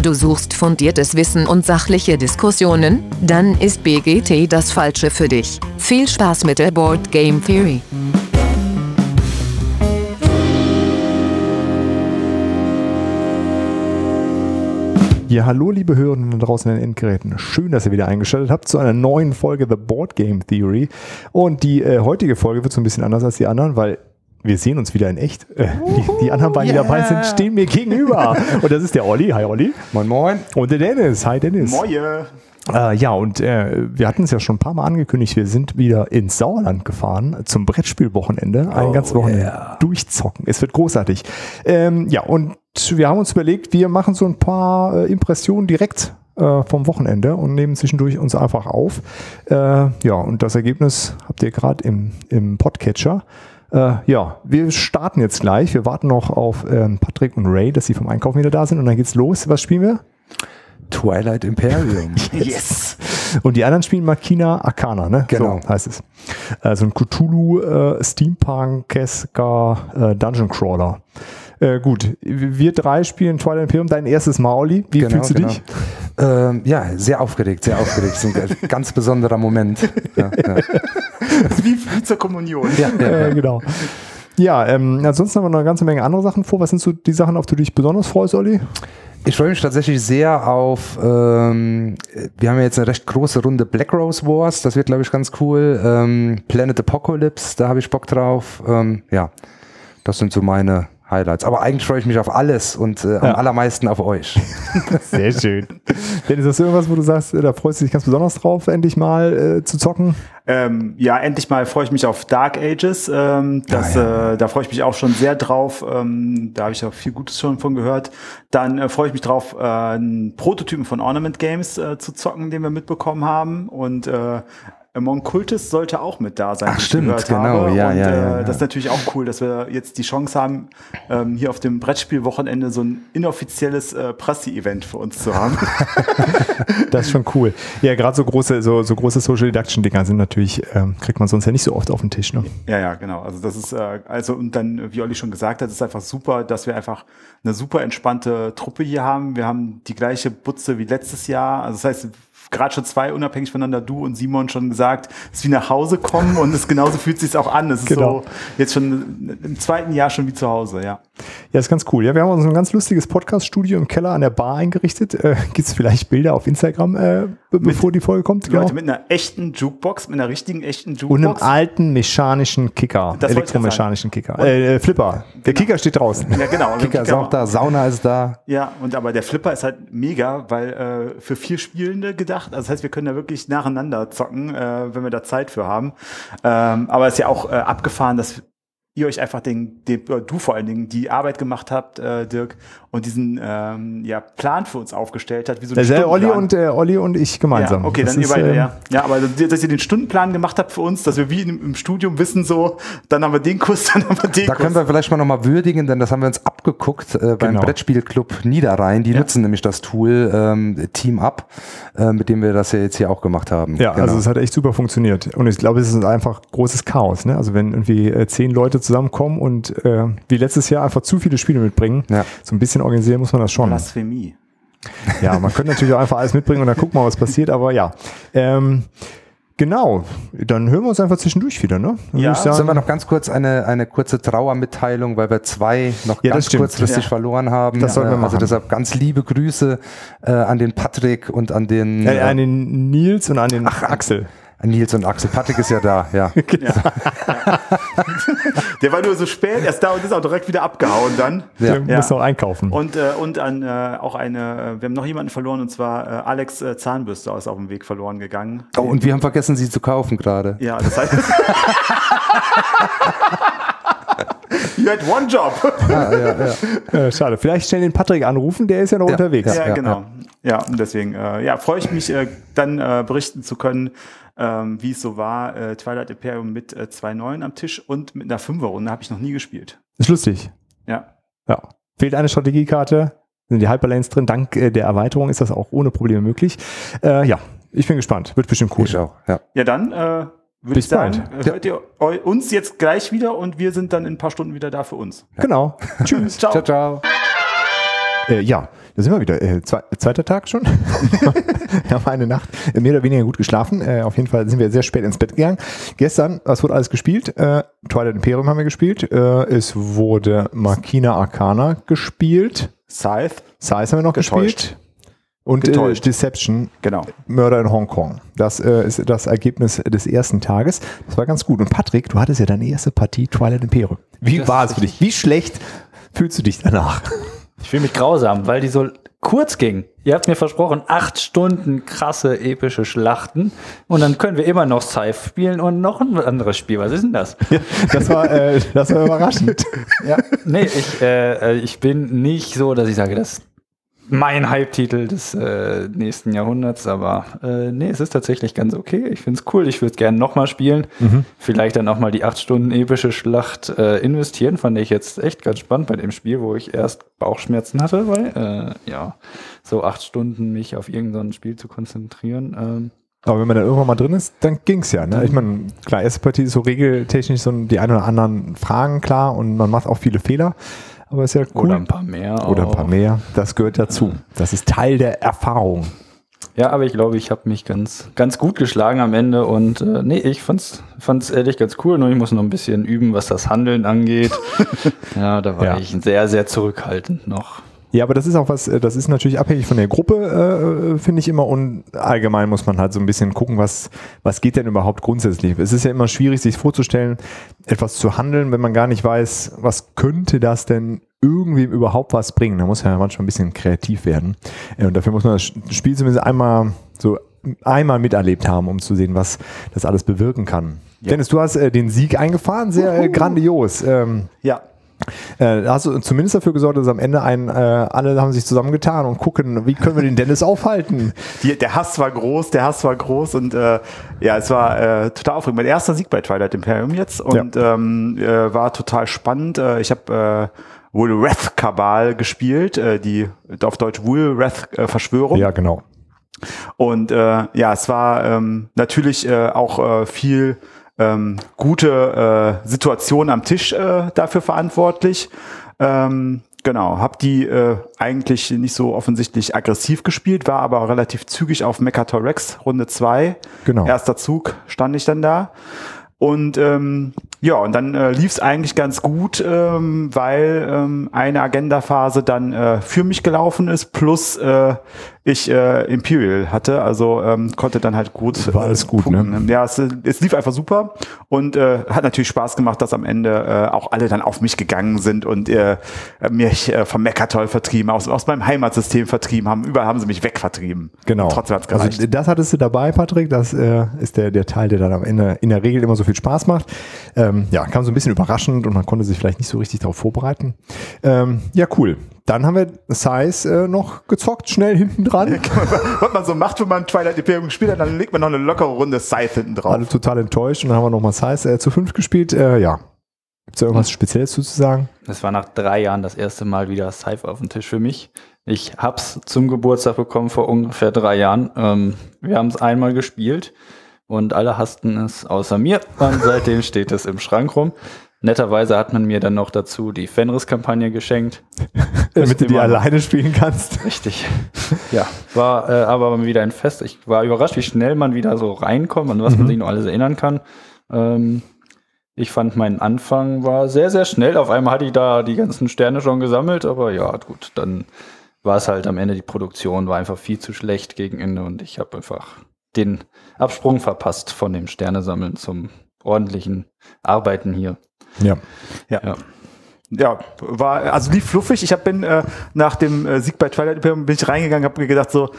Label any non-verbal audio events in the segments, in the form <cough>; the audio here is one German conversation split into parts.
Du suchst fundiertes Wissen und sachliche Diskussionen? Dann ist BGT das Falsche für dich. Viel Spaß mit der Board Game Theory. Ja, hallo liebe Hörerinnen draußen in den Endgeräten. Schön, dass ihr wieder eingeschaltet habt zu einer neuen Folge The Board Game Theory. Und die äh, heutige Folge wird so ein bisschen anders als die anderen, weil wir sehen uns wieder in echt. Äh, die, die, anderen beiden, yeah. die dabei sind, stehen mir gegenüber. Und das ist der Olli. Hi Olli. Moin Moin. Und der Dennis. Hi Dennis. Moje. Äh, ja, und äh, wir hatten es ja schon ein paar Mal angekündigt, wir sind wieder ins Sauerland gefahren zum Brettspielwochenende. Ein oh, ganzes Wochenende yeah. durchzocken. Es wird großartig. Ähm, ja, und wir haben uns überlegt, wir machen so ein paar äh, Impressionen direkt äh, vom Wochenende und nehmen zwischendurch uns einfach auf. Äh, ja, und das Ergebnis habt ihr gerade im, im Podcatcher. Äh, ja, wir starten jetzt gleich. Wir warten noch auf ähm, Patrick und Ray, dass sie vom Einkaufen wieder da sind und dann geht's los. Was spielen wir? Twilight Imperium. <laughs> yes. yes. Und die anderen spielen Makina Arcana, ne? Genau. So heißt es. Also ein Cthulhu äh, Steampunk-esker äh, Dungeon Crawler. Äh, gut, wir drei spielen Twilight Imperium, dein erstes Mal, Olli. Wie genau, fühlst du genau. dich? Ähm, ja, sehr aufgeregt, sehr aufgeregt. Das ist ein ganz besonderer Moment. Ja, ja. <laughs> <laughs> Wie, wie, zur Kommunion. Ja, ja, genau. Ja, ähm, ansonsten haben wir noch eine ganze Menge andere Sachen vor. Was sind so die Sachen, auf die du dich besonders freust, Olli? Ich freue mich tatsächlich sehr auf, ähm, wir haben jetzt eine recht große Runde Black Rose Wars, das wird, glaube ich, ganz cool. Ähm, Planet Apocalypse, da habe ich Bock drauf. Ähm, ja, das sind so meine Highlights. Aber eigentlich freue ich mich auf alles und äh, am ja. allermeisten auf euch. <laughs> Sehr schön. Denn ist das irgendwas, wo du sagst, äh, da freust du dich ganz besonders drauf, endlich mal äh, zu zocken? Ähm, ja, endlich mal freue ich mich auf Dark Ages. Ähm, das, ja, ja. Äh, da freue ich mich auch schon sehr drauf. Ähm, da habe ich auch viel Gutes schon von gehört. Dann äh, freue ich mich drauf, äh, einen Prototypen von Ornament Games äh, zu zocken, den wir mitbekommen haben. Und äh, Among Cultist sollte auch mit da sein. Ach stimmt, genau. Habe. Ja, und, ja, äh, ja, Das ist natürlich auch cool, dass wir jetzt die Chance haben, ähm, hier auf dem Brettspielwochenende so ein inoffizielles äh, Pressi-Event für uns zu haben. <laughs> das ist schon cool. Ja, gerade so große, so, so große Social Deduction-Dinger sind natürlich, ähm, kriegt man sonst ja nicht so oft auf den Tisch. Ne? Ja, ja, genau. Also das ist, äh, also und dann, wie Olli schon gesagt hat, ist einfach super, dass wir einfach eine super entspannte Truppe hier haben. Wir haben die gleiche Butze wie letztes Jahr. Also das heißt, gerade schon zwei unabhängig voneinander, du und Simon schon gesagt, es ist wie nach Hause kommen und es genauso fühlt sich auch an. Es ist genau. so jetzt schon im zweiten Jahr schon wie zu Hause, ja. Ja, ist ganz cool. Ja, wir haben uns ein ganz lustiges Podcast-Studio im Keller an der Bar eingerichtet. Äh, <laughs> Gibt es vielleicht Bilder auf Instagram, äh, bevor die Folge kommt? Genau. Leute, mit einer echten Jukebox, mit einer richtigen echten Jukebox. Und einem alten mechanischen Kicker, das elektromechanischen Kicker. Äh, äh, Flipper. Genau. Der Kicker steht draußen. Ja, genau. Kicker, Kicker ist auch da, Sauna ist da. Ja, und aber der Flipper ist halt mega, weil äh, für vier Spielende gedacht. Also das heißt, wir können da wirklich nacheinander zocken, äh, wenn wir da Zeit für haben. Ähm, aber es ist ja auch äh, abgefahren, dass ihr euch einfach den, den du vor allen Dingen die Arbeit gemacht habt, äh, Dirk, und diesen ähm, ja, Plan für uns aufgestellt hat. Wie so ein der Olli und, äh, Olli und ich gemeinsam. Ja, okay, das dann ist, ihr beide, äh, ja. Ja, aber dass ihr den Stundenplan gemacht habt für uns, dass wir wie im, im Studium wissen, so, dann haben wir den Kurs, <laughs> dann haben wir den Da Kurs. können wir vielleicht mal nochmal würdigen, denn das haben wir uns abgeguckt äh, beim genau. Brettspielclub Niederrhein. Die ja. nutzen nämlich das Tool ähm, Team Up, äh, mit dem wir das ja jetzt hier auch gemacht haben. Ja, genau. also es hat echt super funktioniert. Und ich glaube, es ist einfach großes Chaos. Ne? Also wenn irgendwie äh, zehn Leute zusammenkommen und äh, wie letztes Jahr einfach zu viele Spiele mitbringen, ja. so ein bisschen organisieren muss man das schon. Blasphemie. Ja, man könnte natürlich auch einfach alles mitbringen und dann gucken wir mal, was passiert, aber ja. Ähm, Genau, dann hören wir uns einfach zwischendurch wieder, ne? Dann ja, sagen, sollen wir noch ganz kurz eine, eine kurze Trauermitteilung, weil wir zwei noch ja, ganz kurzfristig ja. verloren haben. Das sollten wir also machen. Also deshalb ganz liebe Grüße äh, an den Patrick und an den... Äh, an den Nils und an den Ach, Axel. Nils und Axel. Patrick ist ja da, ja. ja. <laughs> Der war nur so spät, erst da und ist auch direkt wieder abgehauen dann. Ja. Der muss noch einkaufen. Und, äh, und an, äh, auch eine, wir haben noch jemanden verloren und zwar äh, Alex äh, Zahnbürste ist auf dem Weg verloren gegangen. Oh, und wir haben vergessen, sie zu kaufen gerade. Ja, das heißt. <laughs> You had one job. <laughs> Ah, ja, ja. Äh, schade. Vielleicht schnell den Patrick anrufen, der ist ja noch ja, unterwegs. Ja, genau. Ja, und deswegen äh, ja, freue ich mich, äh, dann äh, berichten zu können, ähm, wie es so war, äh, Twilight Imperium mit äh, zwei Neuen am Tisch und mit einer Fünferrunde habe ich noch nie gespielt. Ist lustig. Ja. Ja. Fehlt eine Strategiekarte, sind die Hyperlanes drin. Dank äh, der Erweiterung ist das auch ohne Probleme möglich. Äh, ja, ich bin gespannt. Wird bestimmt cool. Ich auch, ja. Ja, dann äh, würde ich sagen, bald. hört ihr uns jetzt gleich wieder und wir sind dann in ein paar Stunden wieder da für uns. Genau. <laughs> Tschüss. ciao. Ciao, ciao. Äh, ja, Da sind wir wieder. Äh, zwei, zweiter Tag schon. <laughs> wir haben eine Nacht mehr oder weniger gut geschlafen. Äh, auf jeden Fall sind wir sehr spät ins Bett gegangen. Gestern, was wurde alles gespielt? Äh, Twilight Imperium haben wir gespielt. Äh, es wurde Makina Arcana gespielt. Scythe. Scythe haben wir noch Getäuscht. gespielt. Und äh, Getäuscht. Deception, Genau. Mörder in Hongkong. Das äh, ist das Ergebnis des ersten Tages. Das war ganz gut. Und Patrick, du hattest ja deine erste Partie Twilight Imperium. Wie Das war es für dich? Wie schlecht fühlst du dich danach? Ich fühle mich grausam, weil die so kurz ging. Ihr habt mir versprochen, acht Stunden krasse, epische Schlachten. Und dann können wir immer noch Scythe spielen und noch ein anderes Spiel. Was ist denn das? Das war, äh, das war überraschend. <laughs> Ja, nee, ich, äh, äh, ich bin nicht so, dass ich sage, das mein Hype-Titel des äh, nächsten Jahrhunderts, aber äh, nee, es ist tatsächlich ganz okay. Ich finde es cool. Ich würde es gerne nochmal spielen. Vielleicht dann auch mal die acht Stunden epische Schlacht äh, investieren. Fand ich jetzt echt ganz spannend bei dem Spiel, wo ich erst Bauchschmerzen hatte, weil äh, ja, so acht Stunden mich auf irgendein Spiel zu konzentrieren. Ähm, Aber wenn man dann irgendwann mal drin ist, dann ging's ja. Ne? Ich meine, klar, erste Partie ist so regeltechnisch so die ein oder anderen Fragen klar und man macht auch viele Fehler. Aber ist ja cool. Oder ein paar mehr. Oder ein paar auch. mehr. Das gehört dazu. Das ist Teil der Erfahrung. Ja, aber ich glaube, ich habe mich ganz, ganz gut geschlagen am Ende und äh, nee, ich fand's, fand's ehrlich ganz cool, nur ich muss noch ein bisschen üben, was das Handeln angeht. <laughs> ja, da war Ja. ich sehr, sehr zurückhaltend noch. Ja, aber das ist auch was, äh, das ist natürlich abhängig von der Gruppe, äh, finde ich immer. Und allgemein muss man halt so ein bisschen gucken, was, was geht denn überhaupt grundsätzlich. Es ist ja immer schwierig, sich vorzustellen, etwas zu handeln, wenn man gar nicht weiß, was könnte das denn irgendwem überhaupt was bringen. Da muss man ja manchmal ein bisschen kreativ werden. Äh, Und dafür muss man das Spiel zumindest einmal so einmal miterlebt haben, um zu sehen, was das alles bewirken kann. Dennis, du hast äh, den Sieg eingefahren, sehr äh, grandios. Ähm, Ja. Äh, hast du zumindest dafür gesorgt, dass am Ende ein, äh, alle haben sich zusammengetan und gucken, wie können wir den Dennis aufhalten. <laughs> Die, der Hass war groß, der Hass war groß und äh, ja, es war äh, total aufregend. Mein erster Sieg bei Twilight Imperium jetzt und ähm, äh, war total spannend. Äh, ich habe äh, wohl Wrath Kabal gespielt, äh, die auf Deutsch Wrath äh, Verschwörung. Ja, genau. Und äh, ja, es war ähm, natürlich äh, auch äh, viel ähm, gute äh, Situation am Tisch äh, dafür verantwortlich. Ähm, genau, habe die äh, eigentlich nicht so offensichtlich aggressiv gespielt, war aber relativ zügig auf Mekator Rex, Runde 2. Genau. Erster Zug stand ich dann da. Und ähm, ja, und dann äh, lief es eigentlich ganz gut, ähm, weil ähm, eine Agendaphase dann äh, für mich gelaufen ist, plus äh, ich äh, Imperial hatte, also ähm, konnte dann halt gut. War alles gut, ne? Ja, es, es lief einfach super und äh, hat natürlich Spaß gemacht, dass am Ende äh, auch alle dann auf mich gegangen sind und äh, mich äh, vom Meckertoll vertrieben, aus, aus meinem Heimatsystem vertrieben haben. Überall haben sie mich wegvertrieben. Genau. Und trotzdem hat's gereicht. Also das hattest du dabei, Patrick. Das äh, ist der, der Teil, der dann am Ende in der Regel immer so viel Spaß macht. Ähm, ja, kam so ein bisschen überraschend und man konnte sich vielleicht nicht so richtig darauf vorbereiten. Ähm, ja, cool. Dann haben wir Size äh, noch gezockt, schnell hinten dran. <laughs> Was man so macht, wenn man Twilight Imperium spielt, dann legt man noch eine lockere Runde Scythe hinten drauf. Alle total enttäuscht und dann haben wir nochmal Size äh, zu fünf gespielt. Äh, ja. Gibt es da irgendwas Spezielles zu sagen? Das war nach drei Jahren das erste Mal wieder Scythe auf dem Tisch für mich. Ich hab's zum Geburtstag bekommen vor ungefähr drei Jahren. Ähm, wir haben es einmal gespielt und alle hassten es außer mir. Und seitdem steht es im Schrank rum. Netterweise hat man mir dann noch dazu die Fenris-Kampagne geschenkt. <laughs> Damit du die alleine spielen kannst. Richtig. Ja, war äh, aber wieder ein Fest. Ich war überrascht, wie schnell man wieder so reinkommt und was man sich noch alles erinnern kann. Ähm, ich fand, mein Anfang war sehr, sehr schnell. Auf einmal hatte ich da die ganzen Sterne schon gesammelt, aber ja, gut, dann war es halt am Ende, die Produktion war einfach viel zu schlecht gegen Ende und ich habe einfach den Absprung verpasst von dem Sternesammeln zum ordentlichen Arbeiten hier. Ja. Ja. Ja. Ja, war, also lief fluffig. Ich hab, bin äh, nach dem äh, Sieg bei Twilight Imperium bin ich reingegangen, habe mir gedacht so,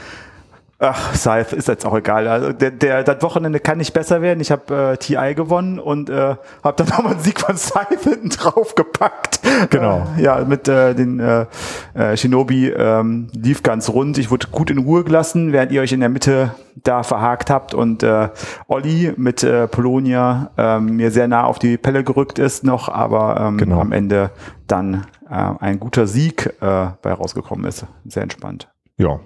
ach, Scythe ist jetzt auch egal. Also der, der, das Wochenende kann nicht besser werden. Ich habe äh, TI gewonnen und äh, habe dann <laughs> nochmal einen Sieg von Scythe hinten drauf gepackt. Genau. Äh, ja, mit äh, den äh, äh, Shinobi ähm, lief ganz rund. Ich wurde gut in Ruhe gelassen, während ihr euch in der Mitte da verhakt habt und äh, Olli mit äh, Polonia ähm, mir sehr nah auf die Pelle gerückt ist noch, aber ähm, Genau. am Ende dann äh, ein guter Sieg äh, bei rausgekommen ist. Sehr entspannt. Ja.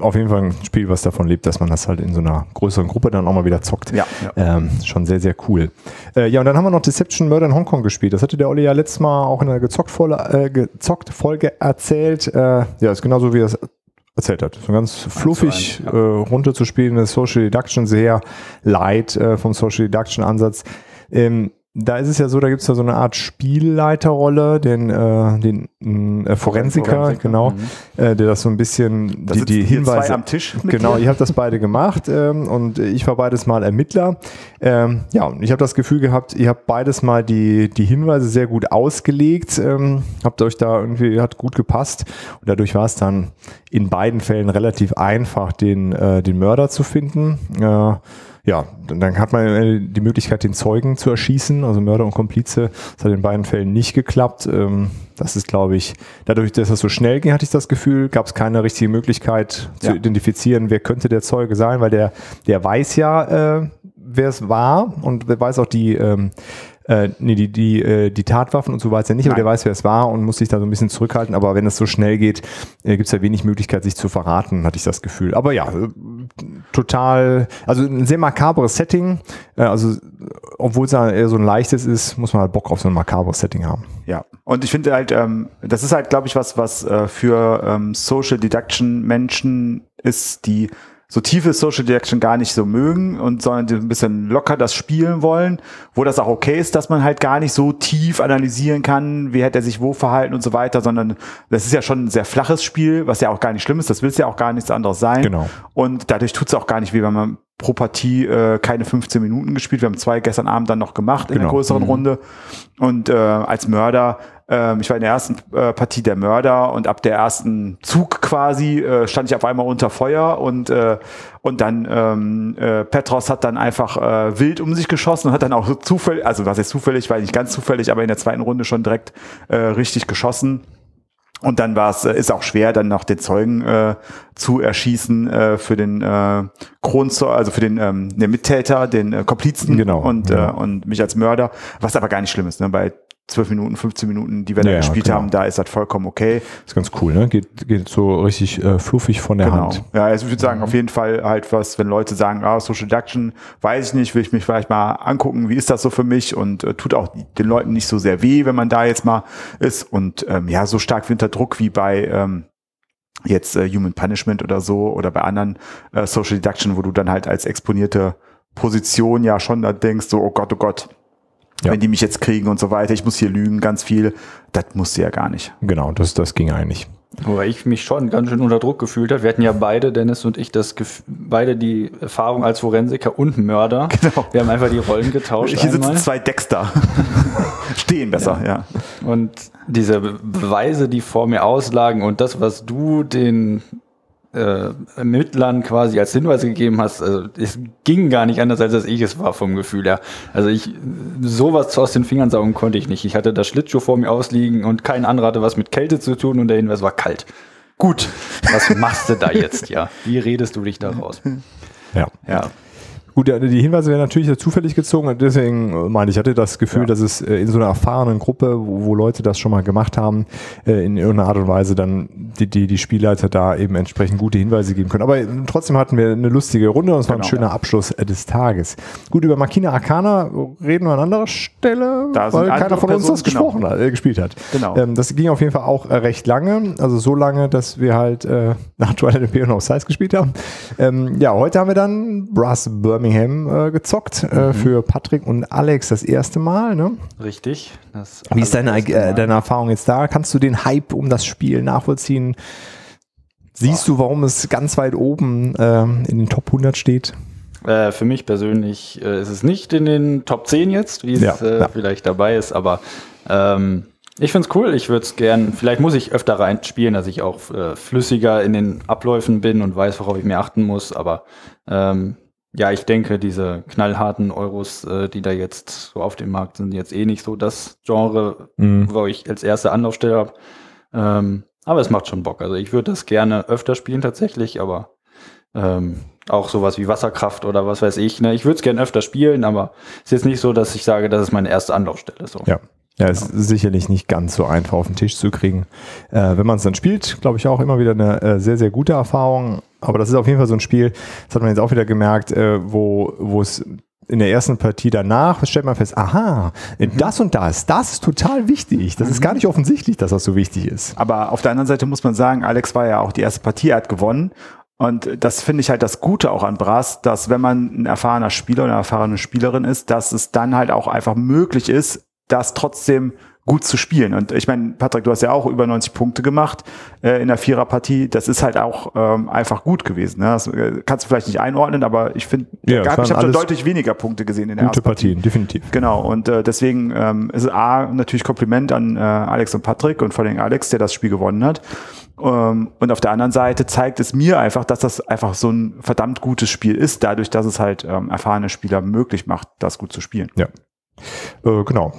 Auf jeden Fall ein Spiel, was davon lebt, dass man das halt in so einer größeren Gruppe dann auch mal wieder zockt. Ja. Ähm, schon sehr, sehr cool. Äh, ja, und dann haben wir noch Deception Murder in Hongkong gespielt. Das hatte der Olli ja letztes Mal auch in einer gezockt Folge, äh, gezockt Folge erzählt. Äh, ja, ist genauso wie er es erzählt hat. So ganz fluffig eins, äh, runterzuspielen, das Social Deduction sehr light äh, vom Social Deduction Ansatz. Ähm, da ist es ja so, da gibt es ja so eine Art Spielleiterrolle, den, äh, den äh, Forensiker, Forensiker, genau, äh, der das so ein bisschen Da die, die Hinweise zwei am Tisch mit Genau, ihr habt das beide gemacht ähm, und ich war beides mal Ermittler. Ähm, ja, und ich habe das Gefühl gehabt, ihr habt beides mal die, die Hinweise sehr gut ausgelegt, ähm, habt euch da irgendwie, hat gut gepasst und dadurch war es dann in beiden Fällen relativ einfach, den, äh, den Mörder zu finden. Ja, dann hat man die Möglichkeit, den Zeugen zu erschießen, also Mörder und Komplize. Das hat in beiden Fällen nicht geklappt. Ähm, das ist, glaube ich, dadurch, dass das so schnell ging, hatte ich das Gefühl, gab es keine richtige Möglichkeit zu Ja. identifizieren, wer könnte der Zeuge sein, weil der, der weiß ja, äh, wer es war und wer weiß auch die, ähm, äh, nee, die, die, äh, die Tatwaffen und so weiß er nicht, aber Nein. der weiß, wer es war und muss sich da so ein bisschen zurückhalten. Aber wenn es so schnell geht, äh, gibt es ja wenig Möglichkeit, sich zu verraten, hatte ich das Gefühl. Aber ja, äh, total, also ein sehr makabres Setting. Äh, also, obwohl es ja eher so ein leichtes ist, muss man halt Bock auf so ein makabres Setting haben. Ja, und ich finde halt, ähm, das ist halt, glaube ich, was, was äh, für ähm, Social Deduction Menschen ist, die so tiefe Social Deduction gar nicht so mögen und sondern ein bisschen locker das spielen wollen, wo das auch okay ist, dass man halt gar nicht so tief analysieren kann, wie hätte er sich wo verhalten und so weiter, sondern das ist ja schon ein sehr flaches Spiel, was ja auch gar nicht schlimm ist, das will es ja auch gar nichts anderes sein. Genau. Und dadurch tut es auch gar nicht weh, wenn man pro Partie äh, keine 15 Minuten gespielt. Wir haben zwei gestern Abend dann noch gemacht in Genau. der größeren Runde. Und äh, als Mörder, ähm, ich war in der ersten äh, Partie der Mörder und ab der ersten Zug quasi äh, stand ich auf einmal unter Feuer und äh, und dann ähm, äh, Petros hat dann einfach äh, wild um sich geschossen und hat dann auch zufällig, also was ist zufällig, weil nicht ganz zufällig, aber in der zweiten Runde schon direkt äh, richtig geschossen. Und dann war es, äh, ist auch schwer, dann noch den Zeugen äh, zu erschießen äh, für den äh, Kronzeuge, also für den, ähm, den Mittäter, den äh, Komplizen Genau, und, ja. äh, und mich als Mörder, was aber gar nicht schlimm ist. Ne? Bei 12 Minuten, 15 Minuten, die wir da Ja, ja, gespielt genau. haben, da ist das vollkommen okay. Ist ganz cool, ne? Geht, geht so richtig äh, fluffig von der Genau. Hand. Ja, also ich würde sagen, auf jeden Fall halt was, wenn Leute sagen, ah, Social Deduction, weiß ich nicht, will ich mich vielleicht mal angucken, wie ist das so für mich und äh, tut auch den Leuten nicht so sehr weh, wenn man da jetzt mal ist und ähm, ja, so stark unter Druck wie bei ähm, jetzt äh, Human Punishment oder so oder bei anderen äh, Social Deduction, wo du dann halt als exponierte Position ja schon da denkst, so, oh Gott, oh Gott, Ja. wenn die mich jetzt kriegen und so weiter, ich muss hier lügen, ganz viel, das musst du ja gar nicht. Genau, das, das ging eigentlich. Wobei ich mich schon ganz schön unter Druck gefühlt habe. Wir hatten ja beide, Dennis und ich, das Gef beide die Erfahrung als Forensiker und Mörder. <laughs> Genau. Wir haben einfach die Rollen getauscht. Hier einmal. sitzen zwei Dexter. <laughs> Stehen besser, ja. Und diese Be- Beweise, die vor mir auslagen und das, was du den äh, Ermittlern quasi als Hinweise gegeben hast, also es ging gar nicht anders, als dass ich es war vom Gefühl her. Also ich, sowas aus den Fingern saugen konnte ich nicht. Ich hatte das Schlittschuh vor mir ausliegen und kein anderer hatte was mit Kälte zu tun und der Hinweis war kalt. Gut, was machst du da jetzt, ja? Wie redest du dich da raus? Ja. Ja. Gut, die Hinweise werden natürlich zufällig gezogen. und Deswegen äh, meine ich, hatte das Gefühl, Ja. dass es äh, in so einer erfahrenen Gruppe, wo, wo Leute das schon mal gemacht haben, äh, in irgendeiner Art und Weise dann die, die, die Spielleiter da eben entsprechend gute Hinweise geben können. Aber trotzdem hatten wir eine lustige Runde und es war ein Genau. schöner Abschluss des Tages. Gut, über Makina Arcana reden wir an anderer Stelle, Da weil keiner von uns das Personen, gesprochen hat, äh, gespielt hat. Genau. Ähm, das ging auf jeden Fall auch recht lange, also so lange, dass wir halt äh, <laughs> nach Twilight Imperium of Size gespielt haben. Ähm, ja, heute haben wir dann Brass Birmingham äh, gezockt äh, für Patrick und Alex das erste Mal. Ne? Richtig. Wie ist deine, äh, deine Erfahrung jetzt da? Kannst du den Hype um das Spiel nachvollziehen? Siehst du, warum es ganz weit oben ähm, in den Top 100 steht? Äh, für mich persönlich äh, ist es nicht in den Top 10 jetzt, wie es Ja, äh, ja. vielleicht dabei ist, aber ähm, ich finde es cool. Ich würde es gern, vielleicht muss ich öfter reinspielen, dass ich auch äh, flüssiger in den Abläufen bin und weiß, worauf ich mir achten muss. Aber ähm, ja, ich denke, diese knallharten Euros, äh, die da jetzt so auf dem Markt sind, jetzt eh nicht so das Genre, Mhm. wo ich als erste Anlaufstelle habe. Ähm, aber es macht schon Bock. Also ich würde das gerne öfter spielen tatsächlich, aber ähm, auch sowas wie Wasserkraft oder was weiß ich. Ne? Ich würde es gerne öfter spielen, aber es ist jetzt nicht so, dass ich sage, das ist meine erste Anlaufstelle. So. Ja. Ja, ist sicherlich nicht ganz so einfach auf den Tisch zu kriegen. Äh, wenn man es dann spielt, glaube ich auch immer wieder eine äh, sehr, sehr gute Erfahrung. Aber das ist auf jeden Fall so ein Spiel, das hat man jetzt auch wieder gemerkt, äh, wo, wo es in der ersten Partie danach stellt man fest, aha, das und das, das ist total wichtig. Das ist gar nicht offensichtlich, dass das so wichtig ist. Aber auf der anderen Seite muss man sagen, Alex war ja auch die erste Partie, er hat gewonnen. Und das finde ich halt das Gute auch an Brass, dass wenn man ein erfahrener Spieler oder eine erfahrene Spielerin ist, dass es dann halt auch einfach möglich ist, das trotzdem gut zu spielen. Und ich meine, Patrick, du hast ja auch über 90 Punkte gemacht äh, in der Viererpartie. Das ist halt auch ähm, einfach gut gewesen. Ne? Das äh, kannst du vielleicht nicht einordnen, aber ich finde, Ja, es ich habe schon deutlich weniger Punkte gesehen in der Gute ersten Partie. Partien, definitiv. Genau, und äh, deswegen ähm, ist A natürlich Kompliment an äh, Alex und Patrick und vor allem Alex, der das Spiel gewonnen hat. Ähm, und auf der anderen Seite zeigt es mir einfach, dass das einfach so ein verdammt gutes Spiel ist, dadurch, dass es halt ähm, erfahrene Spieler möglich macht, das gut zu spielen. Ja. Äh, genau.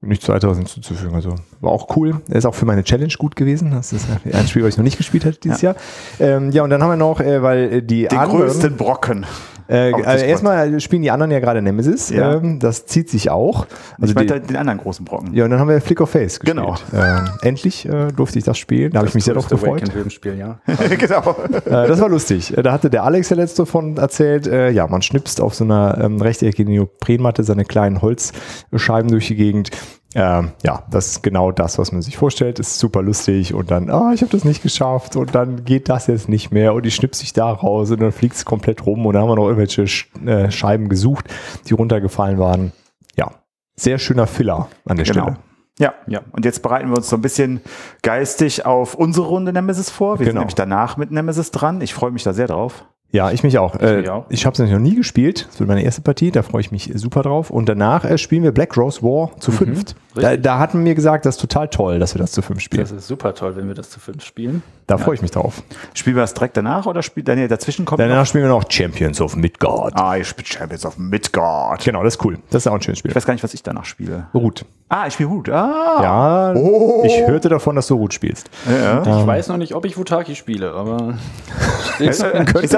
Nichts weiteres hinzuzufügen. Also war auch cool. Ist auch für meine Challenge gut gewesen. Das ist ein Spiel, was ich noch nicht gespielt hatte dieses Jahr. Ähm, ja, und dann haben wir noch, äh, weil äh, die Den größten Brocken. Äh, also erstmal spielen die anderen ja gerade Nemesis. Ja. Ähm, das zieht sich auch. Also ich meinte die, den anderen großen Brocken. ja, und dann haben wir Flick of Face gespielt. Genau. Ähm, endlich äh, durfte ich das spielen. Da habe ich mich sehr drauf gefreut. Spiel, ja. <laughs> genau. Äh, das war lustig. Äh, Da hatte der Alex ja letzte von erzählt, äh, ja, man schnipst auf so einer ähm, rechteckigen Neoprenmatte seine kleinen Holzscheiben durch die Gegend. Ähm, ja, das ist genau das, was man sich vorstellt. Ist super lustig und dann, ah, ich habe das nicht geschafft und dann geht das jetzt nicht mehr und ich schnips sich da raus und dann fliegt es komplett rum und dann haben wir noch irgendwelche Sch äh, Scheiben gesucht, die runtergefallen waren. Ja, sehr schöner Filler an der Genau. Stelle. Ja, ja. Und jetzt bereiten wir uns so ein bisschen geistig auf unsere Runde Nemesis vor. Wir sind Genau. nämlich danach mit Nemesis dran. Ich freue mich da sehr drauf. Ja, ich mich auch. Äh, mich auch. Ich habe es noch nie gespielt. Das wird meine erste Partie. Da freue ich mich super drauf. Und danach äh, spielen wir Black Rose War zu fünft. Da, da hatten wir gesagt, das ist total toll, dass wir das zu fünf spielen. Das ist super toll, wenn wir das zu fünf spielen. da freue ich mich drauf. Spielen wir das direkt danach oder spielt nee, dazwischen kommt Danach noch? spielen wir noch Champions of Midgard. Ah, ihr spielt Champions of Midgard. Genau, das ist cool. Das ist auch ein schönes Spiel. Ich weiß gar nicht, was ich danach spiele. Ruth. Ah, ich spiele Root. Ah. Ja, Oh. ich hörte davon, dass du Ruth spielst. Ja. Ich weiß noch nicht, ob ich Wutaki spiele, aber <laughs> Äh, ich, sag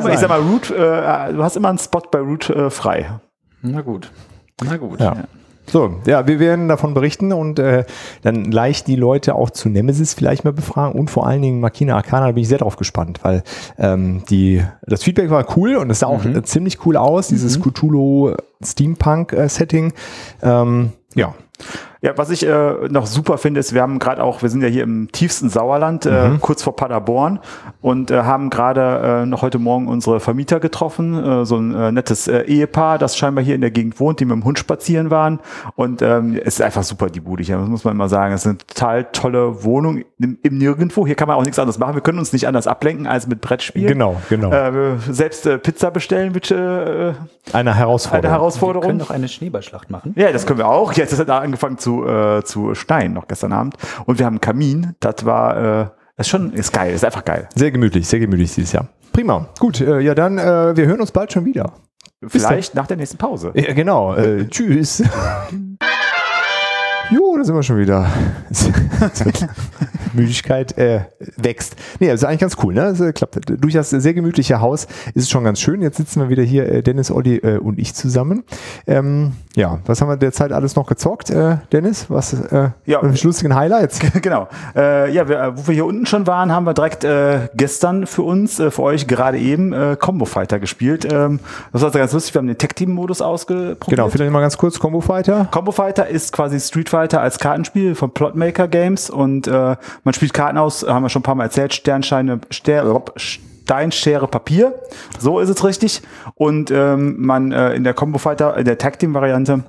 mal, ich sag mal, Root, äh, du hast immer einen Spot bei Root äh, frei. na gut. Na gut. Ja. So, ja, wir werden davon berichten und äh, dann leicht die Leute auch zu Nemesis vielleicht mal befragen und vor allen Dingen Makina Arcana, da bin ich sehr drauf gespannt, weil ähm, die, das Feedback war cool und es sah auch äh, ziemlich cool aus, dieses Cthulhu Steampunk äh, Setting. Ähm, ja, Ja, was ich äh, noch super finde, ist, wir haben gerade auch, wir sind ja hier im tiefsten Sauerland, äh, kurz vor Paderborn und äh, haben gerade äh, noch heute Morgen unsere Vermieter getroffen, äh, so ein äh, nettes äh, Ehepaar, das scheinbar hier in der Gegend wohnt, die mit dem Hund spazieren waren und ähm, es ist einfach super die Bude hier, das muss man immer sagen. Es ist eine total tolle Wohnung im, im Nirgendwo. Hier kann man auch nichts anderes machen. Wir können uns nicht anders ablenken als mit Brettspielen. genau, genau. Äh, selbst äh, Pizza bestellen, bitte äh, eine Herausforderung. eine Wir Herausforderung. können noch eine Schneeballschlacht machen. Ja, das können wir auch. Jetzt hat er angefangen zu, äh, zu schneien, noch gestern Abend. Und wir haben einen Kamin. Das war, äh, ist schon, ist geil, ist einfach geil. Sehr gemütlich, sehr gemütlich dieses Jahr. Prima. Gut, äh, ja dann, äh, wir hören uns bald schon wieder. Vielleicht nach der nächsten Pause. Ja, genau. Äh, tschüss. <laughs> Jo, da sind wir schon wieder. <laughs> Müdigkeit äh, wächst. Nee, das ist eigentlich ganz cool, ne? Das äh, klappt. Durch das sehr gemütliche Haus ist es schon ganz schön. Jetzt sitzen wir wieder hier, äh, Dennis, Olli äh, und ich zusammen. Ähm, ja, was haben wir derzeit alles noch gezockt, äh, Dennis? Was äh, Ja. lustigen Highlights? <laughs> genau. Ja, wir, wo wir hier unten schon waren, haben wir direkt gestern für uns, für euch gerade eben Combo Fighter gespielt. Ähm, das war ganz lustig. Wir haben den Tech Team Modus ausgeprobiert. Genau, vielleicht mal ganz kurz Combo Fighter. Combo Fighter ist quasi Street Fighter als Kartenspiel von Plotmaker Games und äh, man spielt Karten aus, haben wir schon ein paar Mal erzählt, Sternscheine, Ster, Stein, Schere, Papier. So ist es richtig. Und ähm, man äh, in der Combo Fighter, in der Tag Team Variante,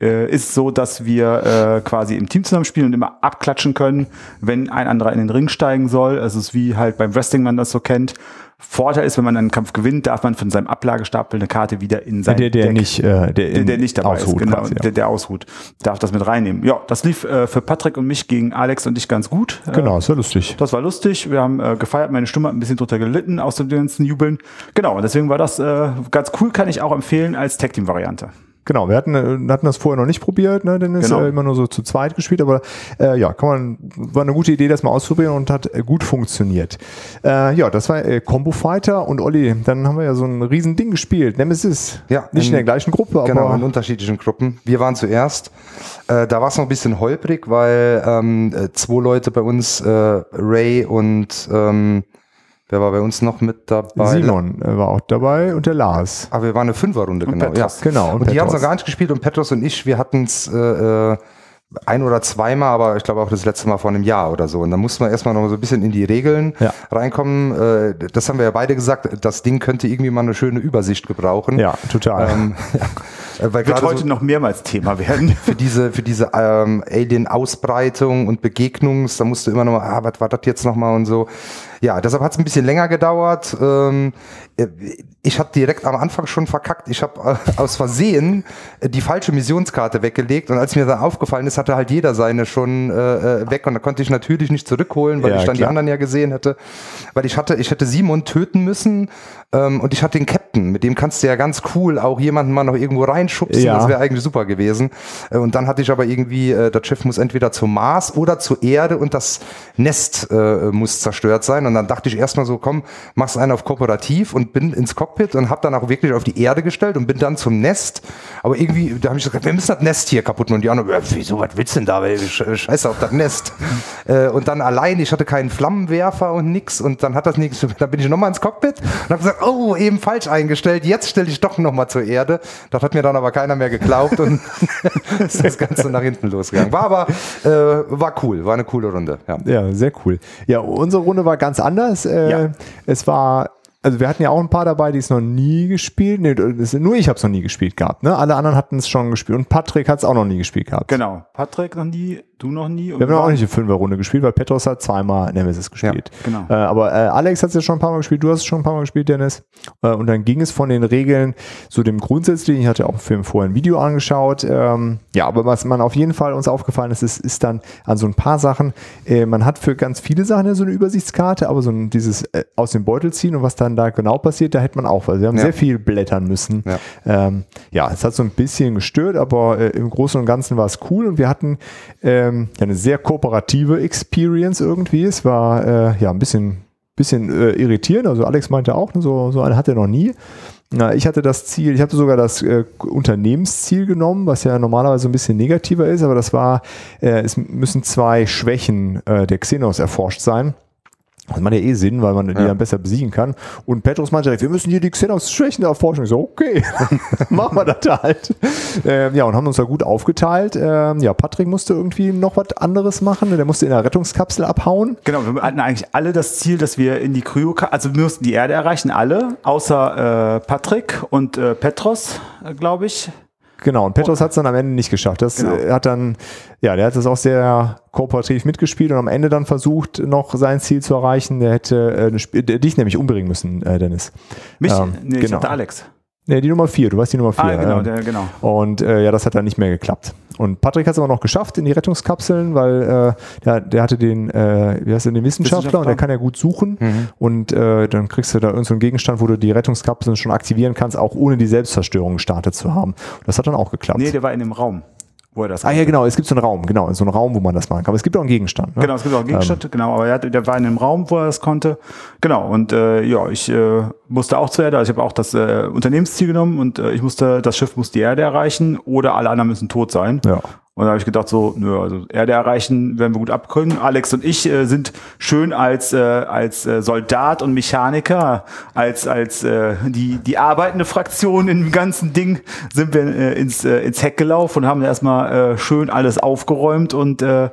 äh, ist so, dass wir äh, quasi im Team zusammen spielen und immer abklatschen können, wenn ein anderer in den Ring steigen soll. Also es ist wie halt beim Wrestling man das so kennt. Vorteil ist, wenn man einen Kampf gewinnt, darf man von seinem Ablagestapel eine Karte wieder in sein Der, der Deck nicht, äh, der, der, der nicht dabei ausruht ist, genau, quasi, ja. der, der ausruht, darf das mit reinnehmen. Ja, das lief äh, für Patrick und mich gegen Alex und ich ganz gut. Äh, Genau, ist ja lustig. das war lustig. Wir haben äh, gefeiert. Meine Stimme hat ein bisschen drunter gelitten aus dem ganzen Jubeln. Genau, und deswegen war das äh, ganz cool, kann ich auch empfehlen als Tag Team Variante. Genau, wir hatten, äh, hatten das vorher noch nicht probiert, ne, Dennis, Genau. äh, immer nur so zu zweit gespielt, aber äh, ja, kann man, war eine gute Idee, das mal auszuprobieren und hat äh, gut funktioniert. Äh, ja, das war äh, Combo Fighter und Olli, dann haben wir ja so ein riesen Ding gespielt, Nemesis. Ja, Nicht in, in- der gleichen Gruppe, Genau, in aber unterschiedlichen Gruppen. Wir waren zuerst. Äh, da war es noch ein bisschen holprig, weil ähm, äh, zwei Leute bei uns, äh, Ray und ähm, Wer war bei uns noch mit dabei? Simon äh, war auch dabei und der Lars. Aber wir waren eine Fünferrunde, Und genau. Petros. Ja. Genau. Und, die haben es Petros. noch gar nicht gespielt und Petros und ich, wir hatten es äh, äh, ein oder zweimal, aber ich glaube auch das letzte Mal vor einem Jahr oder so. Und dann mussten wir erstmal noch so ein bisschen in die Regeln Ja. reinkommen. Äh, das haben wir ja beide gesagt, das Ding könnte irgendwie mal eine schöne Übersicht gebrauchen. Ja, total. Ähm, <laughs> ja. Weil Wird gerade heute so noch mehrmals Thema werden. <laughs> für diese, für diese ähm, Alien-Ausbreitung und Begegnungs, da musst du immer noch mal, ah, was war das jetzt nochmal und so. Ja, deshalb hat es ein bisschen länger gedauert. Ähm, äh, ich habe direkt am Anfang schon verkackt. Ich habe äh, aus Versehen die falsche Missionskarte weggelegt und als mir dann aufgefallen ist, hatte halt jeder seine schon äh, äh, weg und da konnte ich natürlich nicht zurückholen, weil Ja, ich dann die klar. anderen ja gesehen hätte. Weil ich hatte, ich hätte Simon töten müssen ähm, und ich hatte den Captain, mit dem kannst du ja ganz cool auch jemanden mal noch irgendwo reinschubsen. Ja. Das wäre eigentlich super gewesen. Äh, Und dann hatte ich aber irgendwie, äh, das Schiff muss entweder zum Mars oder zur Erde und das Nest äh, muss zerstört sein. Und dann dachte ich erstmal so, komm, mach's einen auf Kooperativ und bin ins Cockpit und habe dann auch wirklich auf die Erde gestellt und bin dann zum Nest. Aber irgendwie, da habe ich gesagt, wir müssen das Nest hier kaputt machen. Und die anderen, äh, wieso, was willst du denn da? Ey, Sch- Scheiße auf das Nest. <laughs> äh, und dann allein, ich hatte keinen Flammenwerfer und nix. Und dann hat das nichts. Dann bin ich nochmal ins Cockpit und habe gesagt, oh, eben falsch eingestellt. Jetzt stelle ich doch nochmal zur Erde. Das hat mir dann aber keiner mehr geglaubt und <laughs> ist das Ganze nach hinten losgegangen. War aber, äh, war cool, war eine coole Runde. Ja. Ja, sehr cool. Ja, unsere Runde war ganz anders. Äh, Ja. Es war, also wir hatten ja auch ein paar dabei, die es noch nie gespielt. Nee, nur ich habe es noch nie gespielt gehabt. Ne? Alle anderen hatten es schon gespielt. Und Patrick hat es auch noch nie gespielt gehabt. Genau. Patrick noch nie, du noch nie. Wir haben noch auch nicht eine Fünferrunde gespielt, weil Petros hat zweimal Nemesis gespielt. genau. Äh, aber äh, Alex hat es ja schon ein paar Mal gespielt, du hast es schon ein paar Mal gespielt, Dennis. Äh, und dann ging es von den Regeln zu dem Grundsätzlichen. Ich hatte auch für vorher ein Video angeschaut. Ähm, ja, aber was man auf jeden Fall uns aufgefallen ist, ist, ist dann an so ein paar Sachen, äh, man hat für ganz viele Sachen ja so eine Übersichtskarte, aber so ein, dieses äh, aus dem Beutel ziehen und was dann da genau passiert, da hätte man auch was. Wir haben Ja. sehr viel blättern müssen. Ja. Ähm, ja, es hat so ein bisschen gestört, aber äh, im Großen und Ganzen war es cool und wir hatten ähm, eine sehr kooperative Experience irgendwie. Es war äh, ja ein bisschen, bisschen äh, irritierend. Also Alex meinte auch, ne, so, so eine hat er noch nie. Na, ich hatte das Ziel, ich hatte sogar das äh, Unternehmensziel genommen, was ja normalerweise ein bisschen negativer ist, aber das war, äh, es müssen zwei Schwächen äh, der Xenos erforscht sein. Das macht ja eh Sinn, weil man die Ja. dann besser besiegen kann. Und Petrus meinte direkt, wir müssen hier die Xenos-Schwächen erforschen. Ich so, okay, <laughs> machen wir das da halt. Ähm, ja, und haben uns da gut aufgeteilt. Ähm, ja, Patrick musste irgendwie noch was anderes machen. Der musste in der Rettungskapsel abhauen. Genau, wir hatten eigentlich alle das Ziel, dass wir in die Kryo, also wir mussten die Erde erreichen, alle, außer äh, Patrick und äh, Petros, äh, glaube ich. Genau, und Petros hat es dann am Ende nicht geschafft. Das Genau. hat dann, ja, der hat das auch sehr kooperativ mitgespielt und am Ende dann versucht, noch sein Ziel zu erreichen. Der hätte äh, dich nämlich umbringen müssen, äh, Dennis. Mich? Ähm, nee, ich genau. hatte Alex. Nee, die Nummer vier, du weißt die Nummer vier. Ah, genau, der, genau. Und äh, ja, das hat dann nicht mehr geklappt. Und Patrick hat es aber noch geschafft in die Rettungskapseln, weil äh, der, der hatte den, äh, wie heißt der, den Wissenschaftler und der Wissenschaftler. kann ja gut suchen. Und äh, dann kriegst du da irgendeinen so einen Gegenstand, wo du die Rettungskapseln schon aktivieren kannst, auch ohne die Selbstzerstörung gestartet zu haben. Und das hat dann auch geklappt. Nee, der war in dem Raum, wo er das ah ja, genau, es gibt so einen Raum, genau, so einen Raum, wo man das machen kann. Aber es gibt auch einen Gegenstand. Ne? Genau, es gibt auch einen Gegenstand, genau, aber er hat, der war in einem Raum, wo er das konnte. Genau, und äh, ja, ich äh, musste auch zur Erde, also ich habe auch das äh, Unternehmensziel genommen und äh, ich musste, das Schiff muss die Erde erreichen oder alle anderen müssen tot sein. Ja. Und da habe ich gedacht, so, nö, also Erde erreichen werden wir gut abkönnen. Alex und ich äh, sind schön als, äh, als äh, Soldat und Mechaniker, als, als äh, die, die arbeitende Fraktion in dem ganzen Ding, sind wir äh, ins, äh, ins Heck gelaufen und haben erstmal äh, schön alles aufgeräumt und äh,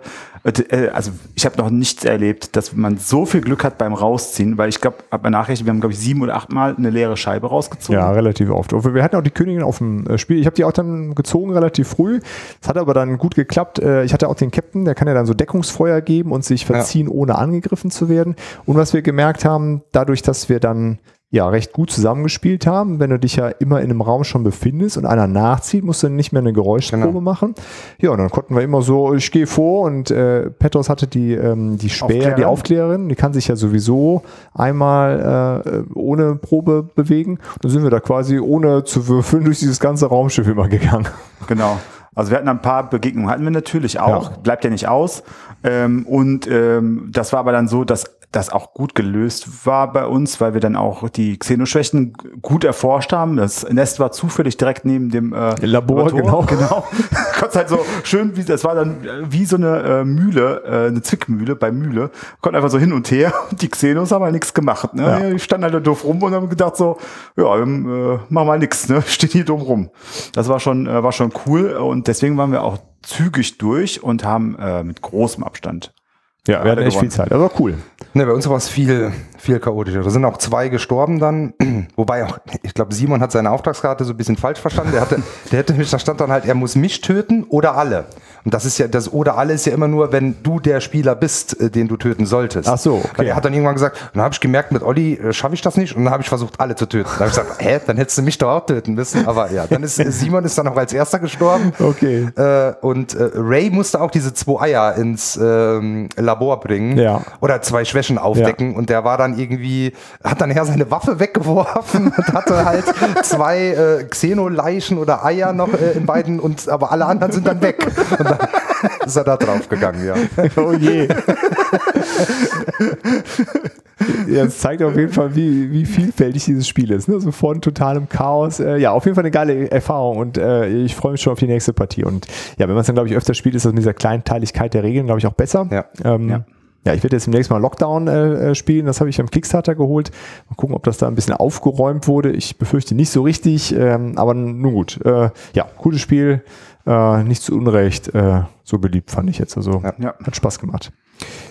also ich habe noch nichts erlebt, dass man so viel Glück hat beim Rausziehen, weil ich glaube, habe mal nachgerechnet, wir haben glaube ich sieben oder acht Mal eine leere Scheibe rausgezogen. Ja, relativ oft. Wir hatten auch die Königin auf dem äh, Spiel. Ich habe die auch dann gezogen relativ früh. Das hat aber dann gut geklappt. Äh, Ich hatte auch den Captain, der kann ja dann so Deckungsfeuer geben und sich verziehen, ohne angegriffen zu werden. Und was wir gemerkt haben, dadurch, dass wir dann ja recht gut zusammengespielt haben, wenn du dich ja immer in einem Raum schon befindest und einer nachzieht, musst du nicht mehr eine Geräuschprobe Genau. machen. Ja, und dann konnten wir immer so, ich gehe vor und äh, Petros hatte die, ähm, die Späher, Aufklärerin. die Aufklärerin, die kann sich ja sowieso einmal äh, ohne Probe bewegen. Dann sind wir da quasi ohne zu würfeln durch dieses ganze Raumschiff immer gegangen. Genau. Also wir hatten ein paar Begegnungen, hatten wir natürlich auch, Ja. bleibt ja nicht aus. Ähm, und ähm, das war aber dann so, dass das auch gut gelöst war bei uns, weil wir dann auch die Xenoschwächen gut erforscht haben. Das Nest war zufällig direkt neben dem äh, Labor, genau. <laughs> genau. Konnte halt so schön, wie das war dann äh, wie so eine äh, Mühle, äh, eine Zwickmühle bei Mühle. Konnte einfach so hin und her und die Xenos haben halt nichts gemacht. Ne? Ja. Die standen halt da doof rum und haben gedacht so, ja, ähm, äh, machen wir nichts, ne? <laughs> Steht hier dumm rum. Das war schon, äh, war schon cool und deswegen waren wir auch zügig durch und haben äh, mit großem Abstand Ja, wir hatten echt viel. Zeit. Das war cool. Ne, bei uns war es viel, viel chaotischer. Da sind auch zwei gestorben dann. <clears throat> Wobei auch, ich glaube, Simon hat seine Auftragskarte so ein bisschen falsch verstanden. Der hatte, der hätte mich, da stand dann halt, er muss mich töten oder alle. Und das ist ja, das oder alle ist ja immer nur, wenn du der Spieler bist, äh, den du töten solltest. Ach so, okay. Weil er hat dann irgendwann gesagt, und dann habe ich gemerkt, mit Olli äh, schaffe ich das nicht. Und dann habe ich versucht, alle zu töten. Dann habe ich gesagt, hä, dann hättest du mich doch auch töten müssen. Aber ja, dann ist Simon ist dann auch als erster gestorben. Okay. Äh, und äh, Ray musste auch diese zwei Eier ins ähm, Labor bringen. Ja. Oder zwei Schwächen aufdecken. Und der war dann irgendwie, hat dann eher seine Waffe weggeworfen <laughs> und hatte halt zwei äh, Xenoleichen oder Eier noch äh, in beiden. Und, aber alle anderen sind dann weg. Und dann <laughs> ist er da drauf gegangen, ja. <laughs> Oh je. ja, es zeigt auf jeden Fall, wie, wie vielfältig dieses Spiel ist. Ne? So von totalem Chaos. Äh, ja, auf jeden Fall eine geile Erfahrung und äh, ich freue mich schon auf die nächste Partie. Und ja, wenn man es dann, glaube ich, öfter spielt, ist das mit dieser Kleinteiligkeit der Regeln, glaube ich, auch besser. Ja. Ähm, ja. Ja, ich werde jetzt demnächst mal Lockdown äh, spielen. Das habe ich beim Kickstarter geholt. Mal gucken, ob das da ein bisschen aufgeräumt wurde. Ich befürchte nicht so richtig, ähm, aber nun gut. Äh, ja, cooles Spiel. Äh, nicht zu Unrecht. Äh, so beliebt fand ich jetzt. Also Ja. hat Spaß gemacht.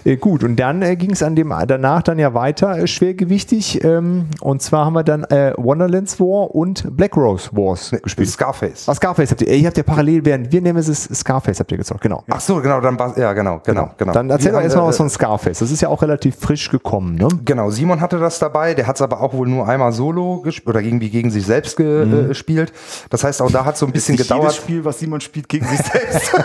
Äh, gut, und dann äh, ging es an dem danach dann ja weiter äh, schwergewichtig. Ähm, und zwar haben wir dann äh, Wonderlands War und Black Rose Wars gespielt. Scarface. Ah, Scarface habt ihr, ihr habt ja parallel, während wir nehmen es Scarface habt ihr gezockt, genau. Ach so, genau, dann war, ja, genau, genau, genau. Dann erzähl Wir doch erstmal äh, was von Scarface. Das ist ja auch relativ frisch gekommen, ne? Genau, Simon hatte das dabei, der hat es aber auch wohl nur einmal solo gespielt oder irgendwie gegen sich selbst Mhm. äh, gespielt. Das heißt, auch da hat so ein bisschen jedes gedauert. Spiel, was Simon spielt, gegen sich selbst. <laughs>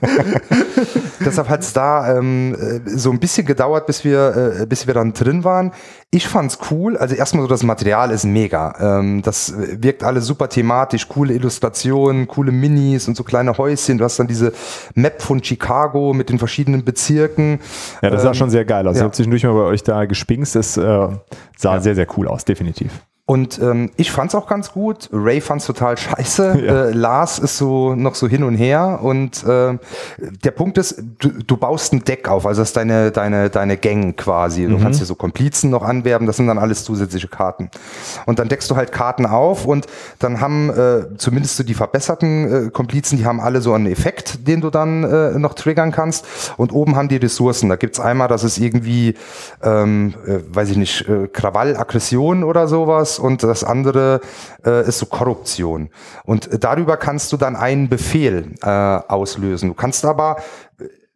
<laughs> Deshalb hat es da ähm, äh, so ein bisschen gedauert, bis wir, äh, bis wir dann drin waren. Ich fand's cool. Also erstmal so das Material ist mega. Ähm, das äh, wirkt alles super thematisch, coole Illustrationen, coole Minis und so kleine Häuschen. Du hast dann diese Map von Chicago mit den verschiedenen Bezirken. Ja, das sah schon sehr geil aus. Ich ja. habe zwischendurch mal bei euch da gespingst. Das äh, sah sehr, sehr cool aus, definitiv. Und ähm, ich fand's auch ganz gut. Ray fand's total scheiße. <laughs> Ja. Äh, Lars ist so noch so hin und her. Und äh, der Punkt ist, du, du baust ein Deck auf. Also das ist deine, deine, deine Gang quasi. Du kannst dir so Komplizen noch anwerben. Das sind dann alles zusätzliche Karten. Und dann deckst du halt Karten auf und dann haben äh, zumindest so die verbesserten äh, Komplizen, die haben alle so einen Effekt, den du dann äh, noch triggern kannst. Und oben haben die Ressourcen. Da gibt's einmal, das ist irgendwie, ähm, äh, weiß ich nicht, äh, Krawall, Aggression oder sowas und das andere äh, ist so Korruption. Und darüber kannst du dann einen Befehl äh, auslösen. Du kannst aber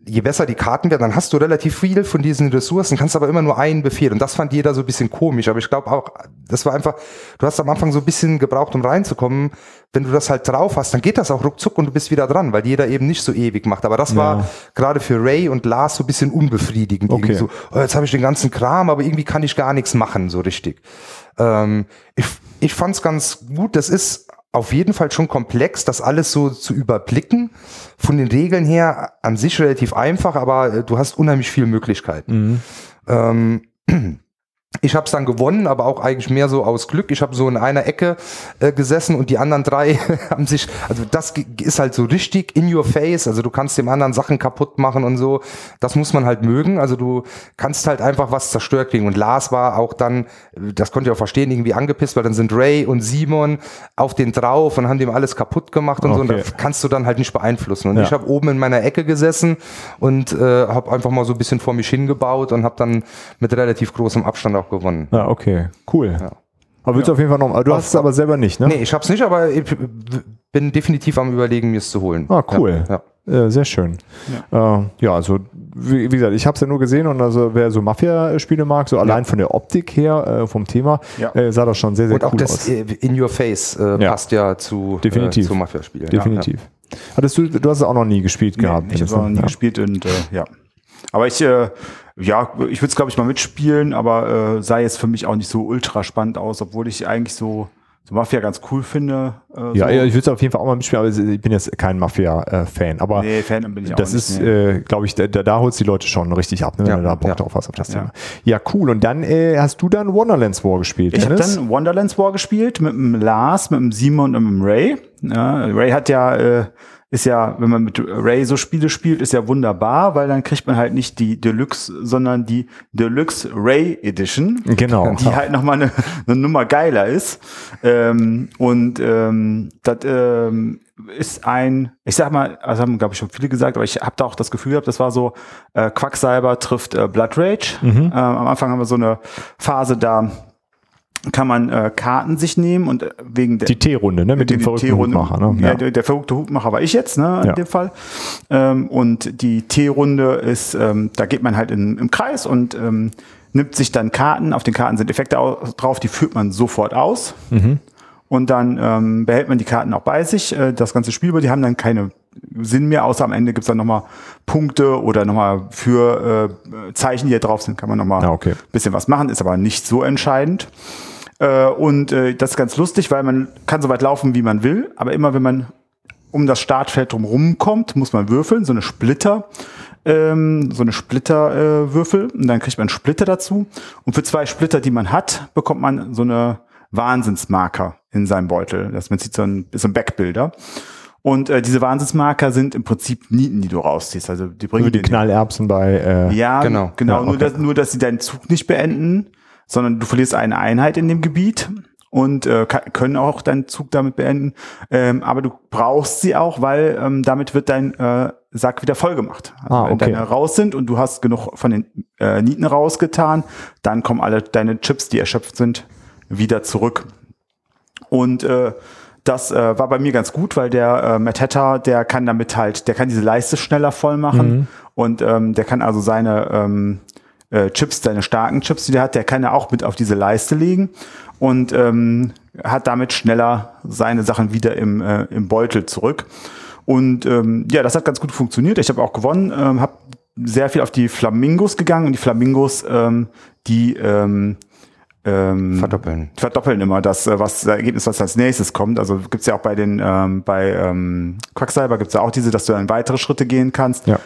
Je besser die Karten werden, dann hast du relativ viel von diesen Ressourcen, kannst aber immer nur einen Befehl. Und das fand jeder so ein bisschen komisch. Aber ich glaube auch, das war einfach, du hast am Anfang so ein bisschen gebraucht, um reinzukommen. Wenn du das halt drauf hast, dann geht das auch ruckzuck und du bist wieder dran, weil jeder eben nicht so ewig macht. Aber das war gerade für Ray und Lars so ein bisschen unbefriedigend. Okay. Irgendwie so, oh, jetzt habe ich den ganzen Kram, aber irgendwie kann ich gar nichts machen, so richtig. Ähm, ich ich fand es ganz gut. Das ist auf jeden Fall schon komplex, das alles so zu überblicken. Von den Regeln her an sich relativ einfach, aber äh, du hast unheimlich viele Möglichkeiten. Ähm, ich habe es dann gewonnen, aber auch eigentlich mehr so aus Glück. Ich habe so in einer Ecke äh, gesessen und die anderen drei <laughs> haben sich, also das ist halt so richtig in your face. Also du kannst dem anderen Sachen kaputt machen und so. Das muss man halt mögen. Also du kannst halt einfach was zerstört kriegen. Und Lars war auch dann, das konnte ich auch verstehen, irgendwie angepisst, weil dann sind Ray und Simon auf den drauf und haben dem alles kaputt gemacht und so. Und Okay. das kannst du dann halt nicht beeinflussen. Und Ja. ich habe oben in meiner Ecke gesessen und äh, habe einfach mal so ein bisschen vor mich hingebaut und habe dann mit relativ großem Abstand auch gewonnen. Ja, okay. Cool. Aber willst du auf jeden Fall noch, aber du hast es aber selber nicht, ne? Nee, ich hab's nicht, aber ich bin definitiv am überlegen, mir es zu holen. Ah, cool. Ja, ja. Äh, sehr schön. Ja, äh, ja also wie, wie gesagt, ich habe es ja nur gesehen und also wer so Mafia-Spiele mag, so allein von der Optik her, äh, vom Thema, Ja. äh, sah das schon sehr, sehr Und auch cool das aus. äh, In Your Face äh, Ja. passt ja zu, Definitiv. Äh, zu Mafia-Spielen. Definitiv. Hattest du, du hast es auch noch nie gespielt gehabt. ich habe auch noch nie ja. gespielt und äh, ja. Aber ich, äh, ja, ich würde es glaube ich mal mitspielen, aber äh, sah jetzt für mich auch nicht so ultra spannend aus, obwohl ich eigentlich so so Mafia ganz cool finde. Äh, ja, so. ich würde es auf jeden Fall auch mal mitspielen, aber ich bin jetzt kein Mafia-Fan. aber nee, Fan bin ich das auch ist, äh, glaube ich, da, da holst die Leute schon richtig ab, ne, wenn ja, du da Bock ja. drauf hast auf das Thema. Ja, cool. Und dann äh, hast du dann Wonderlands War gespielt. Ich habe dann Wonderlands War gespielt mit dem Lars, mit dem Simon und mit dem Ray. Ja, Ray hat ja äh, ist ja, wenn man mit Ray so Spiele spielt, ist ja wunderbar, weil dann kriegt man halt nicht die Deluxe, sondern die Deluxe Ray Edition. Genau. Die halt nochmal eine, eine Nummer geiler ist. Ähm, und ähm, das ähm, ist ein, ich sag mal, also haben glaube ich schon viele gesagt, aber ich habe da auch das Gefühl gehabt, das war so, äh, Quacksalber trifft äh, Blood Rage. Mhm. Ähm, am Anfang haben wir so eine Phase da, kann man äh, Karten sich nehmen und äh, wegen der die T-Runde, ne, mit dem verrückten Hutmacher, ne? Ja, der, der, verrückte Hutmacher war ich jetzt, ne, in ja. dem Fall. Ähm, und die T-Runde ist, ähm, da geht man halt in, im Kreis und ähm, nimmt sich dann Karten. Auf den Karten sind Effekte drauf, die führt man sofort aus. Mhm. Und dann ähm, behält man die Karten auch bei sich. Äh, das ganze Spiel über, die haben dann keine Sinn mehr, außer am Ende gibt's dann nochmal Punkte oder nochmal für äh, Zeichen, die hier drauf sind, kann man nochmal ja, okay. bisschen was machen, ist aber nicht so entscheidend. Äh, und äh, das ist ganz lustig, weil man kann so weit laufen, wie man will, aber immer wenn man um das Startfeld drumherum kommt, muss man würfeln, so eine Splitter, ähm, so eine Splitterwürfel äh, und dann kriegt man Splitter dazu. Und für zwei Splitter, die man hat, bekommt man so eine Wahnsinnsmarker in seinem Beutel. Das man sieht so ein, so ein Backbilder. Und äh, diese Wahnsinnsmarker sind im Prinzip Nieten, die du rausziehst. Also die bringen Nur die Knallerbsen bei. Äh, ja, genau, genau. Ja, okay. nur, dass, nur dass sie deinen Zug nicht beenden sondern du verlierst eine Einheit in dem Gebiet und äh, können auch deinen Zug damit beenden. Ähm, aber du brauchst sie auch, weil ähm, damit wird dein äh, Sack wieder voll gemacht. Also ah, okay. wenn deine raus sind und du hast genug von den äh, Nieten rausgetan, dann kommen alle deine Chips, die erschöpft sind, wieder zurück. Und äh, das äh, war bei mir ganz gut, weil der äh, Hatter, der kann damit halt, der kann diese Leiste schneller voll machen mhm. und ähm, der kann also seine ähm, äh, Chips, seine starken Chips, die der hat, der kann ja auch mit auf diese Leiste legen und ähm, hat damit schneller seine Sachen wieder im, äh, im Beutel zurück. Und ähm, ja, das hat ganz gut funktioniert. Ich habe auch gewonnen, ähm, habe sehr viel auf die Flamingos gegangen und die Flamingos, ähm, die ähm, ähm, verdoppeln. Verdoppeln immer das, äh, was das Ergebnis, was als nächstes kommt. Also gibt's ja auch bei den, ähm, bei ähm, Quacksalber gibt's ja auch diese, dass du dann weitere Schritte gehen kannst. Ja.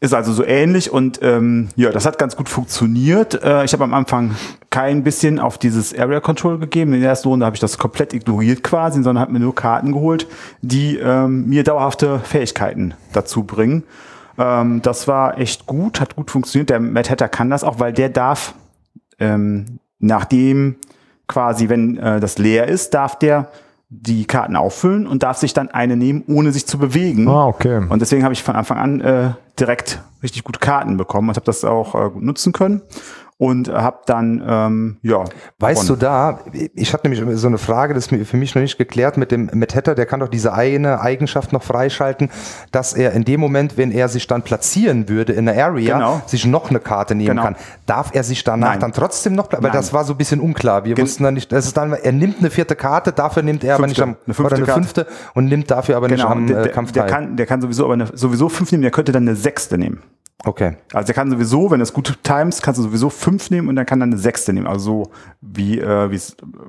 Ist also so ähnlich und ähm, ja, das hat ganz gut funktioniert. Äh, ich habe am Anfang kein bisschen auf dieses Area Control gegeben. In der ersten Runde habe ich das komplett ignoriert quasi, sondern habe mir nur Karten geholt, die ähm, mir dauerhafte Fähigkeiten dazu bringen. Ähm, das war echt gut, hat gut funktioniert. Der Matt Hatter kann das auch, weil der darf ähm, nachdem quasi, wenn äh, das leer ist, darf der die Karten auffüllen und darf sich dann eine nehmen, ohne sich zu bewegen. Ah, okay. Und deswegen habe ich von Anfang an äh, direkt richtig gute Karten bekommen und habe das auch äh, gut nutzen können und habe dann, ähm, ja. Weißt gewonnen. du da, ich hatte nämlich so eine Frage, das ist für mich noch nicht geklärt mit dem mit Hatter, der kann doch diese eine Eigenschaft noch freischalten, dass er in dem Moment, wenn er sich dann platzieren würde in der Area, genau. sich noch eine Karte nehmen genau. kann. Darf er sich danach Nein. dann trotzdem noch, weil Nein. das war so ein bisschen unklar. Wir Gen wussten dann nicht, das ist dann, er nimmt eine vierte Karte, dafür nimmt er fünfte, aber nicht am, eine fünfte oder eine fünfte und nimmt dafür aber genau. nicht am der, äh, Kampf der, der kann, der kann sowieso aber eine, sowieso fünf nehmen, der könnte dann eine sechste nehmen. Okay. Also er kann sowieso, wenn es gut times, kannst du sowieso fünf nehmen und dann kann dann eine sechste nehmen. Also so wie äh, wie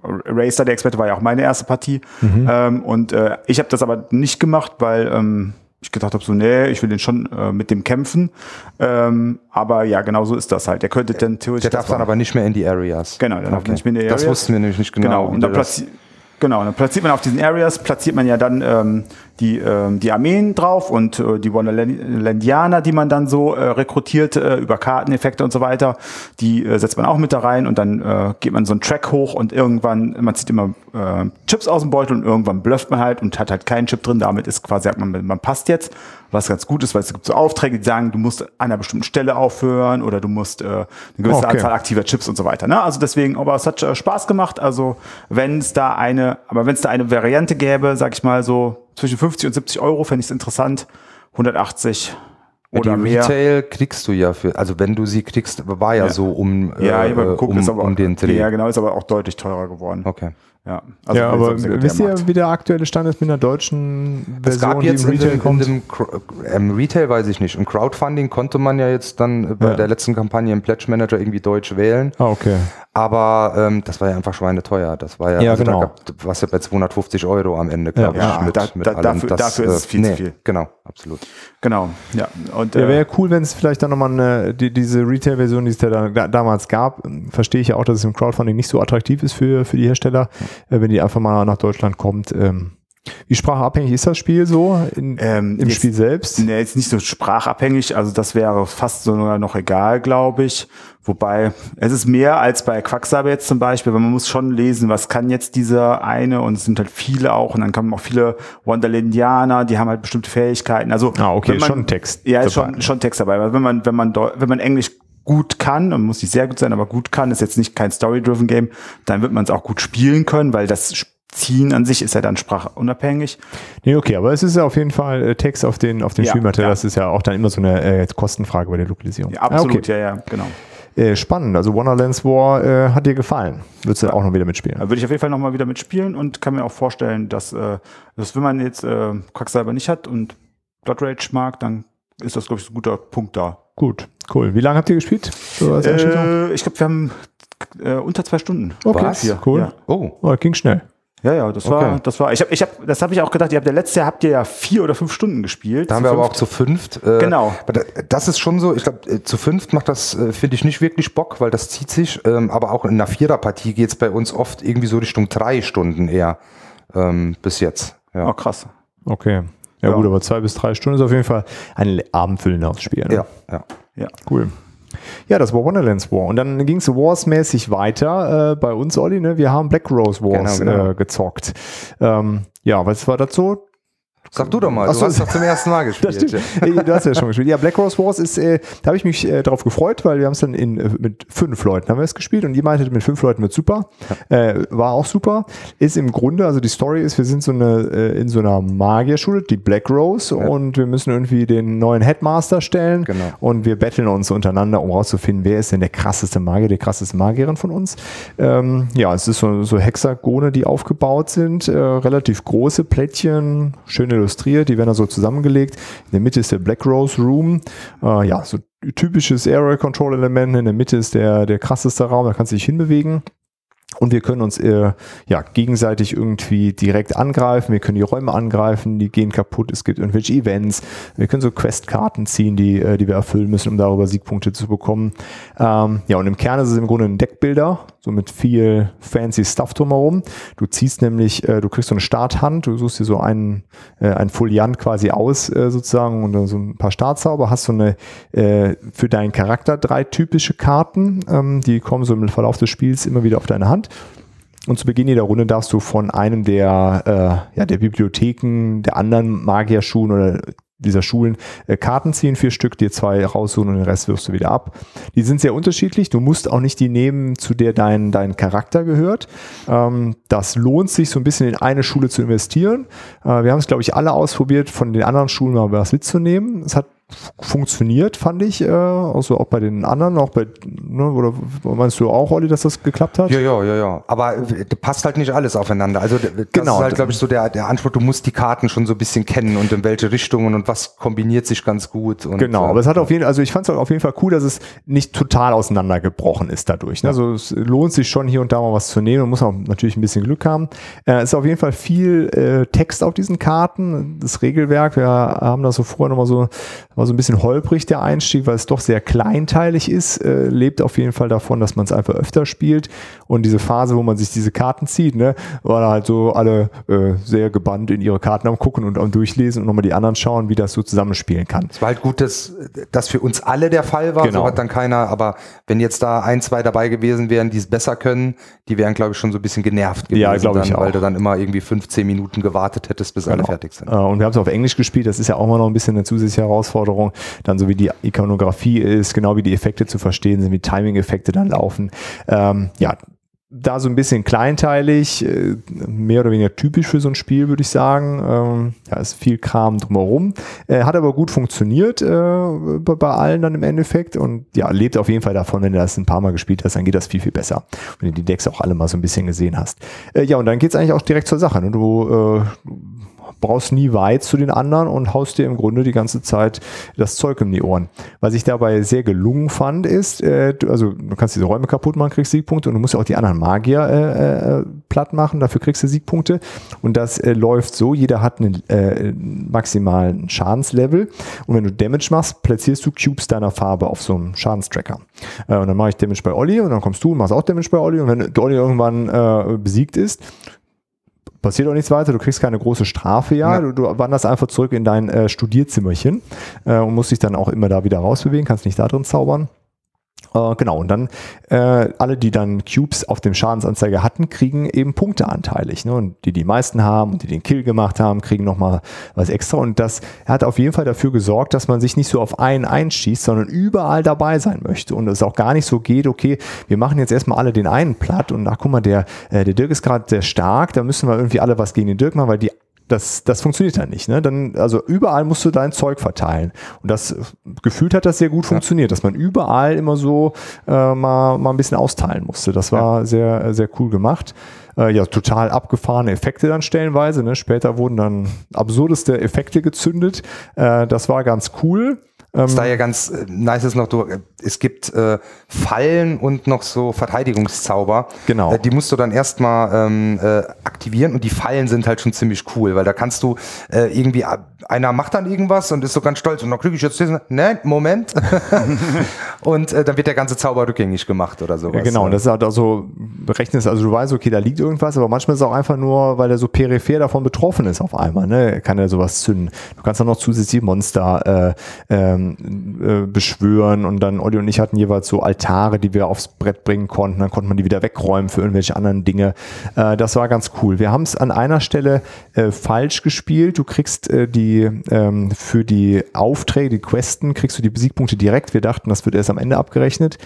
Racer, der Experte, war ja auch meine erste Partie. Mhm. Ähm, und äh, ich habe das aber nicht gemacht, weil ähm, ich gedacht habe, so, nee, ich will den schon äh, mit dem kämpfen. Ähm, aber ja, genau so ist das halt. Der könnte dann theoretisch. Der darf dann aber nicht mehr in die Areas. Genau, der okay. darf nicht mehr in die Areas. Das wussten wir nämlich nicht genau. Genau, und dann platziert Genau, dann platziert man auf diesen Areas, platziert man ja dann ähm, die, ähm, die Armeen drauf und äh, die Wonderlandianer, die man dann so äh, rekrutiert äh, über Karteneffekte und so weiter, die äh, setzt man auch mit da rein und dann äh, geht man so einen Track hoch und irgendwann, man zieht immer äh, Chips aus dem Beutel und irgendwann blufft man halt und hat halt keinen Chip drin, damit ist quasi, sagt man, man passt jetzt, was ganz gut ist, weil es gibt so Aufträge, die sagen, du musst an einer bestimmten Stelle aufhören oder du musst äh, eine gewisse okay. Anzahl aktiver Chips und so weiter. Ne? Also deswegen, aber es hat äh, Spaß gemacht, also wenn es da eine, aber wenn es da eine Variante gäbe, sag ich mal so, zwischen 50 und 70 Euro fände ich es interessant. 180 oder die mehr. Retail kriegst du ja für, also wenn du sie kriegst, war ja, ja. so um, ja, äh, geguckt, um, aber, um den Dreh. Ja, genau, ist aber auch deutlich teurer geworden. Okay. Ja, also ja, aber wisst ihr, wie der aktuelle Stand ist mit einer deutschen Es Version, gab jetzt die im in Retail dem, in kommt? dem Cro- ähm, Retail weiß ich nicht. Im Crowdfunding konnte man ja jetzt dann äh, bei Ja. der letzten Kampagne im Pledge Manager irgendwie Deutsch wählen. Ah, okay. Aber ähm, das war ja einfach schweineteuer. Das war ja, Ja, also genau. da was ja bei 250 Euro am Ende, glaube Ja. ich. Ja, da- da- dafür- dafür ist es viel zu viel. Genau, absolut. Genau, ja. Und, Ja, äh, wäre cool, wenn es vielleicht dann nochmal eine, die, diese Retail-Version, die es ja da, da, damals gab, ähm, verstehe ich ja auch, dass es im Crowdfunding nicht so attraktiv ist für, für die Hersteller, äh, wenn die einfach mal nach Deutschland kommt. Ähm, wie sprachabhängig ist das Spiel so in, Ähm, im jetzt- Spiel selbst? Nee, jetzt nicht so sprachabhängig, also das wäre fast sogar noch egal, glaube ich. Wobei, es ist mehr als bei Quacksalber jetzt zum Beispiel, weil man muss schon lesen, was kann jetzt dieser eine und es sind halt viele auch und dann kommen auch viele Wonderlandianer, die haben halt bestimmte Fähigkeiten. Also Ah, okay, man, schon Text Ja, ist schon, schon Text dabei, weil wenn man, wenn man, wenn man Englisch gut kann, und muss nicht sehr gut sein, aber gut kann, ist jetzt nicht kein Story-driven Game, dann wird man es auch gut spielen können, weil das Ziehen an sich ist ja dann sprachunabhängig. Nee, okay, aber es ist ja auf jeden Fall äh, Text auf den, auf den Ja, Spielmaterial. ja. Das ist ja auch dann immer so eine äh, Kostenfrage bei der Lokalisierung. Ja, absolut, okay. ja, ja, genau. Äh, spannend. Also Wonderlands War äh, hat dir gefallen. Würdest du auch noch wieder mitspielen? Würde ich auf jeden Fall nochmal wieder mitspielen und kann mir auch vorstellen, dass, äh, dass wenn man jetzt äh, Quacksalber nicht hat und Blood Rage mag, dann ist das, glaube ich, ein guter Punkt da. Gut, cool. Wie lange habt ihr gespielt? So? Äh, ich glaube, wir haben äh, unter zwei Stunden. okay, was? cool. Ja. Oh, Oh, ging schnell. Ja, ja, das Okay. war, das war, ich habe, ich habe, das habe ich auch gedacht. Ihr habt ja letztes Jahr habt ihr ja vier oder fünf Stunden gespielt. da haben wir aber auch fünft. zu fünft. Äh, Genau. Das ist schon so, ich glaube, äh, zu fünft macht das, äh, finde ich, nicht wirklich Bock, weil das zieht sich. Ähm, aber auch in einer Viererpartie geht es bei uns oft irgendwie so Richtung drei Stunden eher ähm, bis jetzt. Ja. Oh, krass. Okay. Ja, Ja. gut, aber zwei bis drei Stunden ist auf jeden Fall ein abendfüllendes Spiel. Ne? Ja, ja. Ja. Cool. Ja, das war Wonderlands War. Und dann ging es Wars-mäßig weiter äh, bei uns, Olli. Ne? Wir haben Black Rose Wars Genau, genau. Äh, gezockt. Ähm, ja, was war dazu? Sag du doch mal, Ach du hast doch zum ersten Mal gespielt. Ey, Du hast ja schon gespielt. Ja, Black Rose Wars ist, äh, da habe ich mich äh, drauf gefreut, weil wir haben es dann in, äh, mit fünf Leuten haben wir es gespielt und ihr meintet, mit fünf Leuten wird super. Äh, war auch super. Ist im Grunde, also die Story ist, wir sind so eine, äh, in so einer Magierschule, die Black Rose, und wir müssen irgendwie den neuen Headmaster stellen. Genau. Und wir betteln uns untereinander, um rauszufinden, wer ist denn der krasseste Magier, die krasseste Magierin von uns. Ähm, ja, es ist so, so Hexagone, die aufgebaut sind, äh, relativ große Plättchen, schön illustriert, die werden da so zusammengelegt. In der Mitte ist der Black Rose Room, äh, ja, so typisches Area Control Element. In der Mitte ist der, der krasseste Raum, da kannst du dich hinbewegen. Und wir können uns äh, ja, gegenseitig irgendwie direkt angreifen. Wir können die Räume angreifen, die gehen kaputt. Es gibt irgendwelche Events. Wir können so Questkarten ziehen, die, äh, die wir erfüllen müssen, um darüber Siegpunkte zu bekommen. Ähm, ja, und im Kern ist es im Grunde ein Deckbilder, so mit viel fancy Stuff drumherum. Du ziehst nämlich, äh, du kriegst so eine Starthand, du suchst dir so einen, äh, einen Foliant quasi aus, äh, sozusagen, und dann so ein paar Startzauber, hast so eine äh, für deinen Charakter drei typische Karten, ähm, die kommen so im Verlauf des Spiels immer wieder auf deine Hand. Und zu Beginn jeder Runde darfst du von einem der, äh, ja, der Bibliotheken, der anderen Magierschulen oder dieser Schulen äh, Karten ziehen, vier Stück, dir zwei raussuchen und den Rest wirfst du wieder ab. Die sind sehr unterschiedlich. Du musst auch nicht die nehmen, zu der dein, dein Charakter gehört. Ähm, das lohnt sich so ein bisschen in eine Schule zu investieren. Äh, wir haben es, glaube ich, alle ausprobiert, von den anderen Schulen mal was mitzunehmen. Es hat funktioniert, fand ich, äh, also auch bei den anderen, auch bei, ne, oder meinst du auch, Olli, dass das geklappt hat? Ja, ja, ja, ja. Aber äh, passt halt nicht alles aufeinander. Also das Genau. ist halt, glaube ich, so der, der Anspruch, du musst die Karten schon so ein bisschen kennen und in welche Richtungen und was kombiniert sich ganz gut. Und, Genau, äh, aber es hat auf jeden Fall, also ich fand es auf jeden Fall cool, dass es nicht total auseinandergebrochen ist dadurch. Ne? Also es lohnt sich schon hier und da mal was zu nehmen. Man muss auch natürlich ein bisschen Glück haben. Äh, Es ist auf jeden Fall viel äh, Text auf diesen Karten. Das Regelwerk, wir haben das so vorher nochmal so, war so ein bisschen holprig der Einstieg, weil es doch sehr kleinteilig ist. Äh, lebt auf jeden Fall davon, dass man es einfach öfter spielt. Und diese Phase, wo man sich diese Karten zieht, ne, war da halt so alle äh, sehr gebannt in ihre Karten am gucken und am durchlesen und nochmal die anderen schauen, wie das so zusammenspielen kann. Es war halt gut, dass das für uns alle der Fall war. Genau. So hat dann keiner, aber wenn jetzt da ein, zwei dabei gewesen wären, die es besser können, die wären, glaube ich, schon so ein bisschen genervt gewesen. Ja, glaube ich dann, Weil auch. du dann immer irgendwie 15 Minuten gewartet hättest, bis alle Genau. fertig sind. Äh, Und wir haben es auf Englisch gespielt. Das ist ja auch mal noch ein bisschen eine zusätzliche Herausforderung. Dann so wie die Ikonografie ist, genau wie die Effekte zu verstehen sind, wie Timing-Effekte dann laufen. Ähm, ja, da so ein bisschen kleinteilig, äh, mehr oder weniger typisch für so ein Spiel, würde ich sagen. Ähm, ja, ist viel Kram drumherum. Äh, hat aber gut funktioniert äh, bei allen dann im Endeffekt und ja, lebt auf jeden Fall davon, wenn du das ein paar Mal gespielt hast, dann geht das viel, viel besser. Wenn du die Decks auch alle mal so ein bisschen gesehen hast. ja, und dann geht's eigentlich auch direkt zur Sache. Ne? Du brauchst nie weit zu den anderen und haust dir im Grunde die ganze Zeit das Zeug um die Ohren. Was ich dabei sehr gelungen fand, ist, äh, du, also du kannst diese Räume kaputt machen, kriegst Siegpunkte und du musst ja auch die anderen Magier äh, äh, platt machen, dafür kriegst du Siegpunkte. Und das äh, läuft so, jeder hat einen äh, maximalen Schadenslevel und wenn du Damage machst, platzierst du Cubes deiner Farbe auf so einem Schadenstracker. Äh, und dann mache ich Damage bei Olli und dann kommst du und machst auch Damage bei Olli und wenn Olli irgendwann äh, besiegt ist, passiert auch nichts weiter, du kriegst keine große Strafe, ja, ja. Du, du, wanderst einfach zurück in dein äh, Studierzimmerchen äh, und musst dich dann auch immer da wieder rausbewegen, kannst nicht da drin zaubern. Äh, genau, und dann äh, alle, die dann Cubes auf dem Schadensanzeiger hatten, kriegen eben Punkte anteilig. Ne? Und die, die meisten haben und die den Kill gemacht haben, kriegen nochmal was extra. Und das hat auf jeden Fall dafür gesorgt, dass man sich nicht so auf einen einschießt, sondern überall dabei sein möchte. Und es auch gar nicht so geht, okay, wir machen jetzt erstmal alle den einen platt und ach guck mal, der, äh, der Dirk ist gerade sehr stark, da müssen wir irgendwie alle was gegen den Dirk machen, weil die das, das funktioniert dann nicht. Ne? Dann, also überall musst du dein Zeug verteilen. Und das gefühlt hat das sehr gut ja. funktioniert, dass man überall immer so äh, mal, mal ein bisschen austeilen musste. Das war ja. sehr, sehr cool gemacht. Äh, ja, total abgefahrene Effekte dann stellenweise. Ne? Später wurden dann absurdeste Effekte gezündet. Äh, das war ganz cool. Was da ja ganz äh, nice ist noch, du, es gibt äh, Fallen und noch so Verteidigungszauber. Genau. Äh, die musst du dann erstmal ähm, äh, aktivieren und die Fallen sind halt schon ziemlich cool, weil da kannst du äh, irgendwie, äh, einer macht dann irgendwas und ist so ganz stolz und dann kriege ich jetzt diesen, ne, Moment. <laughs> und äh, dann wird der ganze Zauber rückgängig gemacht oder sowas. Genau, und das ist halt also, rechnest, also du weißt, okay, da liegt irgendwas, aber manchmal ist es auch einfach nur, weil er so peripher davon betroffen ist auf einmal, ne, kann er sowas zünden. Du kannst dann noch zusätzlich Monster äh, ähm, äh, beschwören und dann Olli und ich hatten jeweils so Altare, die wir aufs Brett bringen konnten. Dann konnte man die wieder wegräumen für irgendwelche anderen Dinge. Äh, das war ganz cool. Wir haben es an einer Stelle äh, falsch gespielt. Du kriegst äh, die ähm, für die Aufträge, die Questen, kriegst du die Siegpunkte direkt. Wir dachten, das wird erst am Ende abgerechnet.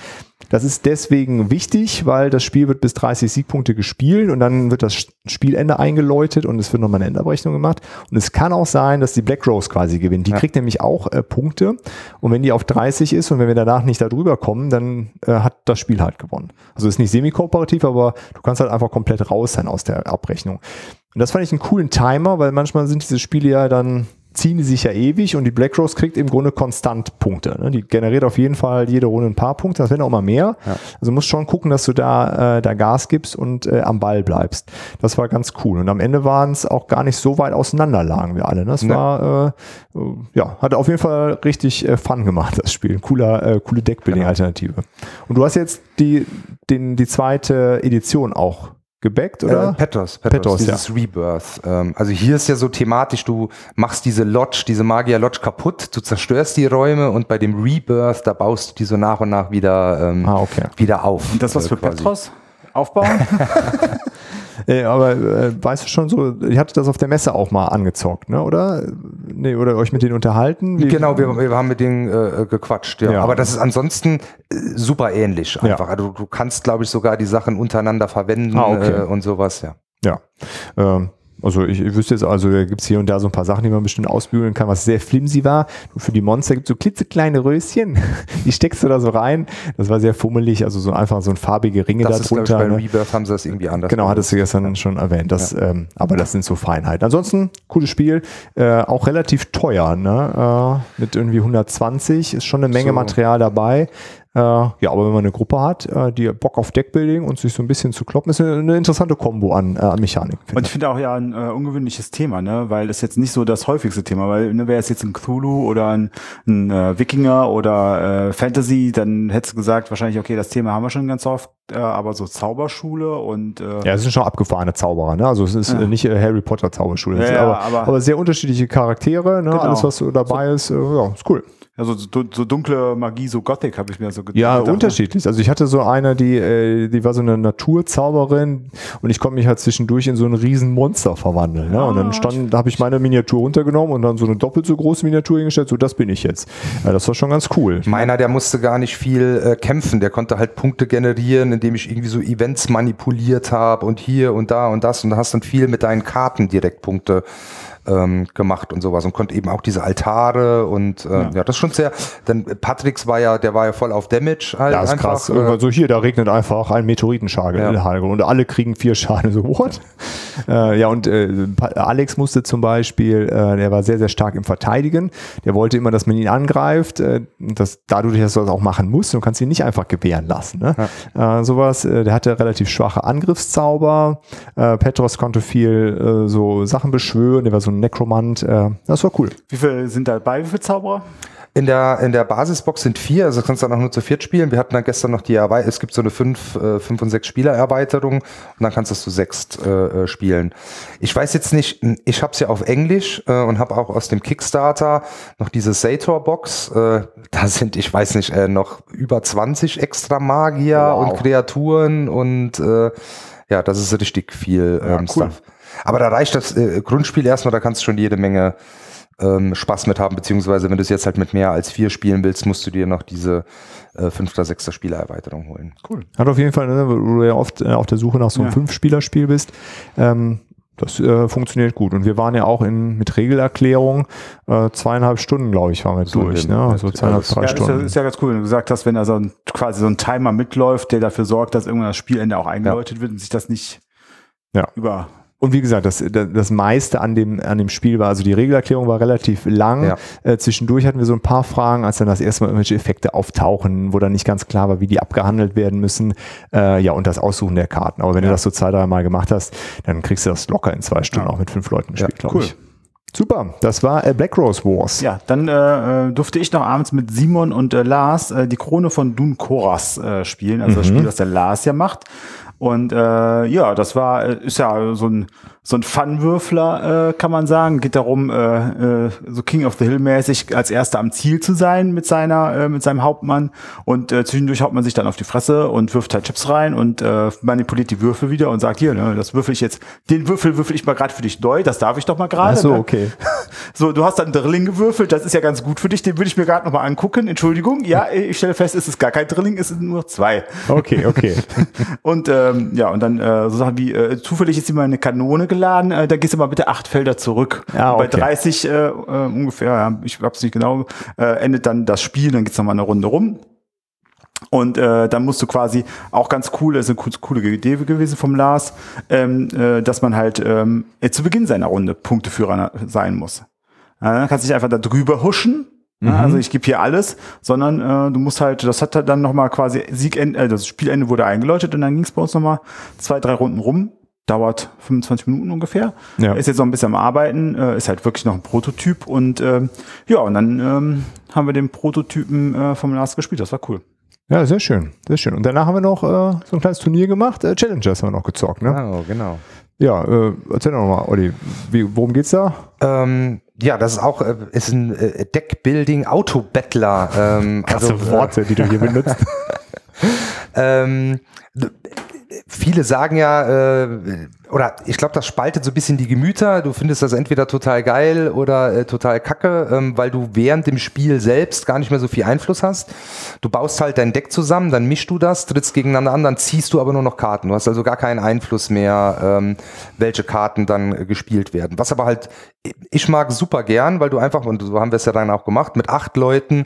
Das ist deswegen wichtig, weil das Spiel wird bis 30 Siegpunkte gespielt und dann wird das Spielende eingeläutet und es wird nochmal eine Endabrechnung gemacht. Und es kann auch sein, dass die Black Rose quasi gewinnt. Die ja. kriegt nämlich auch äh, Punkte und wenn die auf 30 ist und wenn wir danach nicht darüber kommen, dann äh, hat das Spiel halt gewonnen. Also ist nicht semi-kooperativ, aber du kannst halt einfach komplett raus sein aus der Abrechnung. Und das fand ich einen coolen Timer, weil manchmal sind diese Spiele ja dann ziehen die sich ja ewig und die Black Rose kriegt im Grunde konstant Punkte. Ne? Die generiert auf jeden Fall jede Runde ein paar Punkte, das werden auch mal mehr. Ja. Also musst schon gucken, dass du da, äh, da Gas gibst und äh, am Ball bleibst. Das war ganz cool. Und am Ende waren es auch gar nicht so weit auseinander lagen wir alle. Ne? Das ne. war, äh, ja, hat auf jeden Fall richtig äh, Fun gemacht, das Spiel. Cooler, äh, coole Deckbuilding-Alternative. Genau. Und du hast jetzt die, den, die zweite Edition auch gebackt oder? Äh, Petros, Petros, Petros dieses ja. Rebirth. Ähm, also hier ist ja so thematisch, du machst diese Lodge, diese Magier Lodge kaputt, du zerstörst die Räume und bei dem Rebirth, da baust du die so nach und nach wieder, ähm, ah, okay. wieder auf. Und das was für quasi. Petros? Aufbauen? <laughs> Äh, aber äh, weißt du schon so, ihr hattet das auf der Messe auch mal angezockt, ne? oder? Nee, oder euch mit denen unterhalten? Wie genau, wir, wir haben mit denen äh, gequatscht, ja. ja. Aber das ist ansonsten äh, super ähnlich einfach. Ja. Also du kannst, glaube ich, sogar die Sachen untereinander verwenden ah, okay. äh, und sowas, ja. Ja. Ähm, also ich, ich wüsste jetzt, also gibt es hier und da so ein paar Sachen, die man bestimmt ausbügeln kann, was sehr flimsy war. Für die Monster gibt es so klitzekleine Röschen, <laughs> die steckst du da so rein. Das war sehr fummelig, also so einfach so ein farbige Ringe das da drunter. Ist, bei ne? Rebirth haben sie das irgendwie anders. Genau, hattest du gestern ja. schon erwähnt. Das, ja. ähm, aber das sind so Feinheiten. Ansonsten, cooles Spiel, äh, auch relativ teuer, ne? Äh, mit irgendwie 120, ist schon eine Menge so. Material dabei. Äh, ja, aber wenn man eine Gruppe hat, äh, die Bock auf Deckbuilding und sich so ein bisschen zu kloppen, ist eine, interessante Kombo an, äh, an Mechanik. Und ich finde auch ja ein äh, ungewöhnliches Thema, ne? weil es jetzt nicht so das häufigste Thema, weil ne, wäre es jetzt ein Cthulhu oder ein, ein äh, Wikinger oder äh, Fantasy, dann hättest du gesagt, wahrscheinlich, okay, das Thema haben wir schon ganz oft, aber so Zauberschule und äh, Ja, es sind schon abgefahrene Zauberer, ne? Also es ist ja. nicht Harry Potter Zauberschule, ja, aber, aber, aber, sehr unterschiedliche Charaktere, ne? Genau. Alles, was dabei so, ist, ja, ist cool. Also so, so dunkle Magie, so Gothic habe ich mir so gedacht. Ja, unterschiedlich. Also ich hatte so eine, die, äh, die war so eine Naturzauberin und ich konnte mich halt zwischendurch in so ein riesen Monster verwandeln. Ne? Und dann ah, stand, da habe ich meine Miniatur runtergenommen und dann so eine doppelt so große Miniatur hingestellt. So, das bin ich jetzt. Ja, das war schon ganz cool. Meiner, der musste gar nicht viel äh, kämpfen. Der konnte halt Punkte generieren, indem ich irgendwie so Events manipuliert habe und hier und da und das und hast dann viel mit deinen Karten Direktpunkte ähm, gemacht und sowas und konnte eben auch diese Altare und äh, ja. ja. das ist schon sehr, denn Patricks war ja, der war ja voll auf Damage halt. Ja, ist einfach, krass. Äh, also hier, da regnet einfach ein Meteoritenschagel ja. und alle kriegen vier Schaden. So, what? äh, ja, und äh, Alex musste zum Beispiel, äh, der war sehr, sehr stark im Verteidigen. Der wollte immer, dass man ihn angreift. Äh, das, dadurch, dass du das auch machen musst, du kannst ihn nicht einfach gewähren lassen. Ne? Ja. Äh, sowas, äh, der hatte relativ schwache Angriffszauber. Äh, Petros konnte viel äh, so Sachen beschwören, der war so ein Necromant. Äh, das war cool. Wie viele sind dabei? Wie viele Zauberer? In der, in der Basisbox sind vier, also kannst du dann auch nur zu viert spielen. Wir hatten dann gestern noch die Erweiterung, es gibt so eine fünf, äh, fünf und sechs Spieler Erweiterung und dann kannst du es zu sechs äh, äh, spielen. Ich weiß jetzt nicht, ich habe es ja auf Englisch äh, und habe auch aus dem Kickstarter noch diese Sator-Box. Äh, da sind, ich weiß nicht, äh, noch über 20 extra Magier wow. und Kreaturen und äh, ja, das ist richtig viel ähm, ja, cool. Stuff. Aber da reicht das äh, Grundspiel erstmal, da kannst du schon jede Menge ähm, Spaß mit haben, beziehungsweise wenn du es jetzt halt mit mehr als vier spielen willst, musst du dir noch diese äh, fünfter, sechster Spielererweiterung holen. Cool. Hat auf jeden Fall, ne, wo du ja oft äh, auf der Suche nach so einem ja. Fünf-Spieler-Spiel bist, ähm, das äh, funktioniert gut. Und wir waren ja auch in, mit Regelerklärung äh, zweieinhalb Stunden, glaube ich, waren wir so durch. Ne? Also zweieinhalb, drei ja, Stunden. Ist ja, ist ja ganz cool, wenn du gesagt hast, wenn da so ein, quasi so ein Timer mitläuft, der dafür sorgt, dass irgendwann das Spielende auch eingeläutet ja. wird und sich das nicht ja. über und wie gesagt, das, das meiste an dem, an dem Spiel war, also die Regelerklärung war relativ lang. Ja. Äh, zwischendurch hatten wir so ein paar Fragen, als dann das erste Mal irgendwelche Effekte auftauchen, wo dann nicht ganz klar war, wie die abgehandelt werden müssen. Äh, ja, und das Aussuchen der Karten. Aber wenn ja. du das so zwei, drei Mal gemacht hast, dann kriegst du das locker in zwei Stunden ja. auch mit fünf Leuten gespielt, glaube cool. ich. Super, das war äh, Black Rose Wars. Ja, dann äh, äh, durfte ich noch abends mit Simon und äh, Lars äh, die Krone von Dun Koras äh, spielen, also mhm. das Spiel, das der Lars ja macht. Und äh, ja, das war, äh, ist ja so ein so ein Fun-Würfler, äh, kann man sagen. Geht darum, äh, äh, so King of the Hill mäßig als erster am Ziel zu sein mit seiner, äh, mit seinem Hauptmann. Und äh, zwischendurch haut man sich dann auf die Fresse und wirft halt Chips rein und äh, manipuliert die Würfel wieder und sagt, hier, ne, das würfel ich jetzt, den Würfel würfel ich mal gerade für dich neu, das darf ich doch mal gerade. Ach so, ne? okay. <laughs> So, du hast dann Drilling gewürfelt, das ist ja ganz gut für dich, den würde ich mir gerade noch mal angucken. Entschuldigung, ja, ich stelle fest, es ist gar kein Drilling, es sind nur zwei. Okay, okay. <laughs> und ähm, ja, und dann äh, so Sachen wie, äh, zufällig ist immer eine Kanone geladen, äh, da gehst du mal bitte acht Felder zurück. Ja, okay. Bei 30 äh, äh, ungefähr, ja, ich hab's nicht genau, äh, endet dann das Spiel, dann geht's noch mal eine Runde rum. Und äh, dann musst du quasi auch ganz cool, das ist eine coole Idee gewesen vom Lars, ähm, äh, dass man halt ähm, zu Beginn seiner Runde Punkteführer sein muss. Ja, dann kannst du dich einfach da drüber huschen. Ja, also ich gebe hier alles, sondern äh, du musst halt, das hat dann nochmal quasi Siegende, äh, das Spielende wurde eingeläutet und dann ging es bei uns nochmal zwei, drei Runden rum dauert 25 Minuten ungefähr. Ja. Ist jetzt noch ein bisschen am Arbeiten, äh, ist halt wirklich noch ein Prototyp und äh, ja, und dann ähm, haben wir den Prototypen äh, vom Last gespielt, das war cool. Ja, sehr schön, sehr schön. Und danach haben wir noch äh, so ein kleines Turnier gemacht, äh, Challengers haben wir noch gezockt, ne? Genau, genau. Ja, äh, erzähl doch mal, Olli, wie, worum geht's da? Ähm, ja, das ist auch äh, ist ein äh, Deckbuilding Auto-Battler. Ähm, <laughs> Krasse also, Worte, die du hier benutzt. <laughs> ähm, viele sagen ja, äh, oder ich glaube, das spaltet so ein bisschen die Gemüter. Du findest das entweder total geil oder äh, total kacke, ähm, weil du während dem Spiel selbst gar nicht mehr so viel Einfluss hast. Du baust halt dein Deck zusammen, dann mischst du das, trittst gegeneinander an, dann ziehst du aber nur noch Karten. Du hast also gar keinen Einfluss mehr, ähm, welche Karten dann äh, gespielt werden. Was aber halt, ich mag super gern, weil du einfach, und so haben wir es ja dann auch gemacht, mit acht Leuten